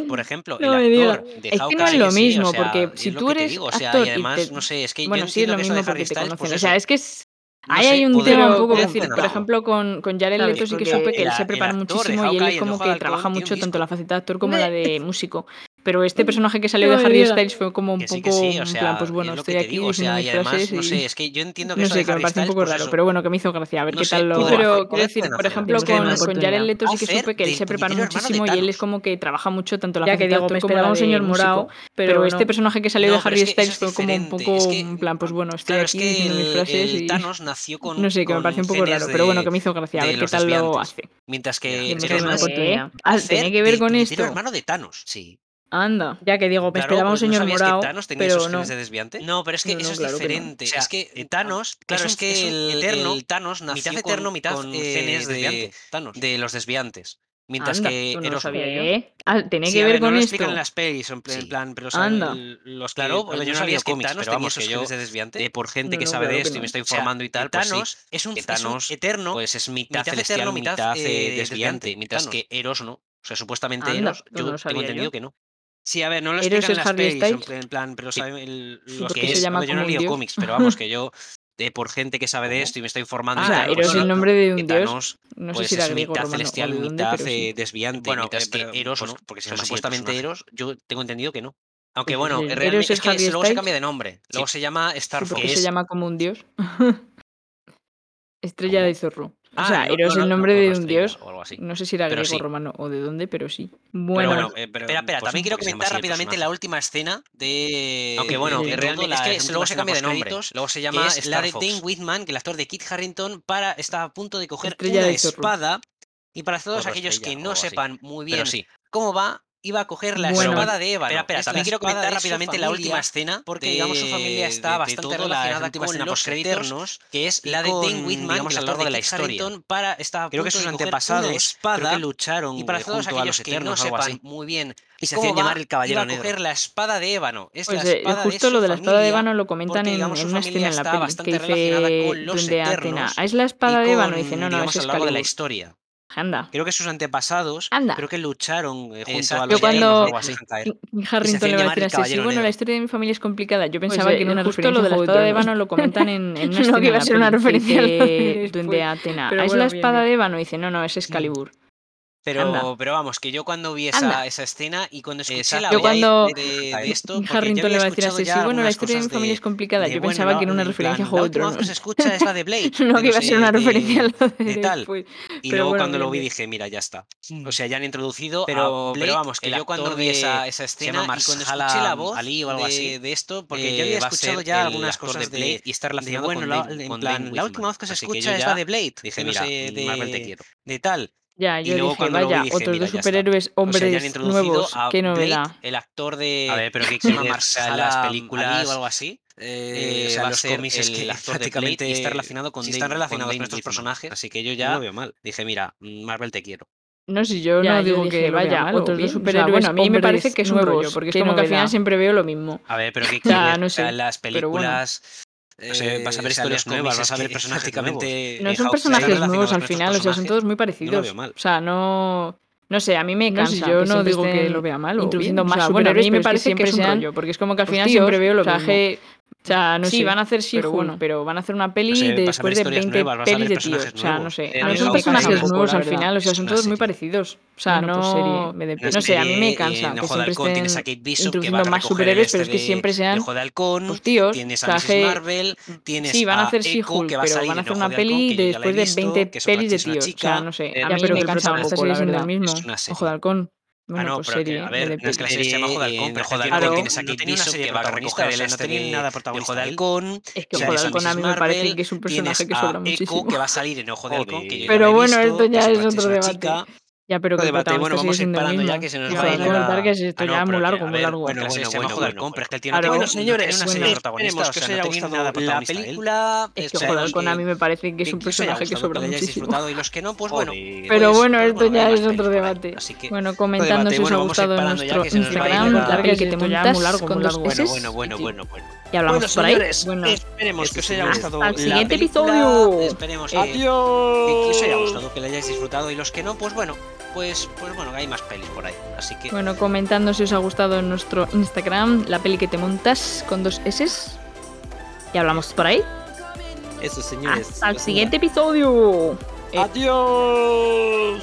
Por ejemplo, no el actor de es que no es lo mismo, porque si tú eres actor y además, no sé, es que bueno, yo sí, es lo mismo porque te pues conocen. O sea, es que es Ahí hay un tema un poco decir, por ejemplo, con, con Jared Leto sí que supe que él se prepara muchísimo y él es como que trabaja mucho tanto la faceta de actor como la de músico. Pero este personaje que salió de Harry Styles fue como un poco. Que plan, pues bueno, estoy aquí. Digo, o sea. No sé, es que yo entiendo que no sé, que me parece un poco raro, pero bueno, que me hizo gracia. A ver qué tal lo. Pero, quiero decir, por ejemplo, con, con Jared Leto sí que supe que él se preparó muchísimo y él es como que trabaja mucho tanto la faceta como un señor morado. Pero este personaje que salió de Harry Styles fue como un poco. En plan, pues bueno, estoy aquí diciendo mis frases. No sé, que me parece un poco raro, pero bueno, que me hizo gracia. A ver qué tal lo hace. Mientras que. Tiene que ver con esto. hermano de Thanos, sí. Anda, ya que digo, me un señor ¿no morado. Que Thanos tenía pero esos no. de desviante? No, pero es que eso es diferente. O sea, es que eh, Thanos, claro, es, que el, eterno, Thanos mitad eterno, mitad con eh, de, Thanos. de los desviantes. Mientras que no sabía ¿Eh? Ah, Tiene que ver, con esto. Explican en en plan, pero los claro, yo no sabía que Thanos pero que de desviante. Por gente que sabe de esto y me estoy informando y tal, pues Thanos es, un, es un eterno, pues es mitad, celestial, mitad, eh, desviante, mientras que Eros no. O sea, supuestamente Eros, yo tengo entendido que no. Sí, a ver, no lo explican en las Harry pelis, en plan, pero sí. lo que es, yo no leo cómics, pero vamos, que yo, eh, por gente que sabe de ah. esto y me está informando... Ah, tal, Eros es el nombre de un dios, no sé pues si es mitad romano, celestial, de dónde, mitad eh, desviante, bueno, mitad eh, que este, Eros, pues, ¿no? porque se llama supuestamente Eros, yo tengo entendido que no. Aunque bueno, es, que luego se cambia de nombre, luego se llama Star Starfire. se llama como un dios? Estrella de Zorro. O Ah, sea, no, Eros no, es el no, nombre no, de un dios. O algo así. No sé si era Pero griego, sí. romano o de dónde, pero sí. Pero Bueno, bueno, eh, pero, Espera, espera, pues, también quiero comentar rápidamente la última escena de. Aunque bueno, de realmente la- es que luego se cambia de nombre. créditos, Luego se que llama es la de Fox. Dane Whitman, que el actor de Kit Harrington para, está a punto de coger Estrella una espada. Y para todos aquellos estrella que o no sepan muy bien cómo va, iba a coger la Bueno. espada de Ébano. Espera, espera, Es también la quiero comentar de rápidamente la última escena, porque de- digamos su familia de- está de bastante la relacionada última con los eternos, que es la de con, Dane Whitman, digamos, a el lo largo de de la historia. Para, está Creo que sus de antepasados, una creo espada, que lucharon y para eh, todos junto a los aquellos que eternos no sepan así. muy bien Y se cómo hacían llamar el Caballero iba a Negro. coger la espada de ébano. Es Pues la eh, espada de justo su lo de la espada de ébano lo comentan porque, en, digamos, en una escena en la está peli, que dice con los donde Atena, eternos "Ah, es la espada de ébano, con, y dice, no, no, digamos, es a lo largo de la historia. Anda. Creo que sus antepasados, Anda. creo que lucharon eh, junto Exacto. a Yo los cuando- Daemon o algo así. caer. Harrington le va a decir así, sí, bueno, la historia de mi familia es complicada. Yo Pues, pensaba eh, que en una justo referencia lo de la de espada de Ébano lo comentan en, en una No, escena que iba a ser una referencia de. Duende Atena. Pero "Ah, es bueno, la espada bien. de Ébano. Dice, no, no, es Excalibur. Pero, Anda. pero vamos, que yo cuando vi esa, esa escena y cuando escuché Exacto. la Yo cuando- de, de esto, Harrington había le va a decir así, sí, bueno, la historia de mi familia es complicada. de, Yo bueno, pensaba que era una en referencia a plan, Juego de la última voz Tronos. que se escucha es la de Blade. No, que iba a ser una referencia a lo de, de tal. Y Pero luego bueno, cuando lo vi dije, mira, ya está. O sea, ya han introducido Pero- a Blade, pero vamos, que yo cuando vi esa- esa escena y cuando escuché la voz Ali o algo de, así, de esto, porque eh, yo había va a escuchado ya algunas cosas de de Blade y está relacionado bueno, con, Dane la última voz que se escucha es la de Blade. Dije, mira, te quiero. De tal. Ya, Y yo luego dije, cuando lo vi vaya, dije, otros mira, dos superhéroes O sea, ya hombres han introducido nuevos, a qué Blade, novedad. el actor de A ver, pero que se llama en las películas o algo así. eh, Eh, o sea, va los ser cómics es el que actor de prácticamente Blade y está relacionado con si Dane- están relacionados con con estos personajes. Así que yo no ya lo veo mal. dije, mira, Marvel te quiero. No sé, yo Ya, no yo digo dije, que vaya, o otros dos O sea, superhéroes bueno, a mí me parece que es un nuevos, rollo, porque es como que al final siempre veo lo mismo. A ver, pero que O sea, no O sea, sé, las pero bueno. películas. O sea, vas a ver o sea, historias nuevas, vas a ver que personajes prácticamente No eh, son personajes nuevos al final, o sea, son todos muy No lo parecidos. veo mal. O sea, no... No sé, a mí me No cansa. sé, yo que no digo que lo vea mal introduciendo bien. más O sea, bueno, a superhéroes, mí pero me que parece que siempre es un rollo, porque es como que al pues, final tíos, siempre veo lo o sea, mismo. O sea, no sí, sé, van a hacer pero She-Hulk, bueno. pero van a hacer una peli O sea, de a después de historias 20 nuevas, a pelis de tíos. O sea, no sé. Eh, A a mí son me personajes nuevos al final, o sea, son todos muy parecidos. O sea, no... serie, me depende. No sé, a mí me cansa que de siempre Halcón tienes a estén Kate Bishop que introduciendo va a más superhéroes, este pero es que de- siempre de sean de Halcón, pues, tíos. tienes a que- Marvel, tienes Sí, van a hacer va a pero van a hacer una de peli de después de visto, 20 que es otra pelis de tíos. O sea, no sé. A Ya, mí pero me cansa la serie siendo el mismo. Ojo de halcón. Ah, Bueno, no, pues pero que, serie, a me ver, no es que la serie se llama Ojo de Halcón, pero Ojo de Halcón tienes a Kate Bishop que va a recoger el no este tenía de- nada de Ojo de. Halcón, Es que Ojo de a halcón a mí me parece que es un personaje que a sobra Echo, muchísimo. que va a salir en Ojo de Halcón, que yo Pero bueno, esto que ya es otro debate. Ya, pero que el debate. Bueno, vamos sigue siendo el separando mismo. ya que se nos va de a ir la- el Ah, esto no, ya pero muy que, largo, a muy largo. bueno, Bueno, bueno, bueno, bueno, bueno, bueno, bueno. pero es que tiene Claro. una- Bueno, no señores, tiene una serie protagonista, esperemos o que sea, os no haya gustado nada la película. Es que halcón que- a mí me parece que es que un personaje que sobra que lo muchísimo. disfrutado y los que no, pues bueno. Joder. Pero pues- bueno, pues esto ya es otro debate. Así que Bueno, comentando si os ha gustado nuestro que a ir Instagram, peli que te montas muy largo, con dos. Bueno, bueno, bueno, bueno. Y hablamos Bueno, por ahí. Bueno, esperemos que os haya gustado el la siguiente película. episodio. Esperemos que, Adiós. que, que os haya gustado, que le hayáis disfrutado y los que no, pues bueno, pues, pues bueno, hay más pelis por ahí. Así que Bueno, comentando si os ha gustado en nuestro Instagram, la peli que te montas con dos S. Y hablamos por ahí. Eso, señores. Hasta el siguiente episodio. Eh, Adiós.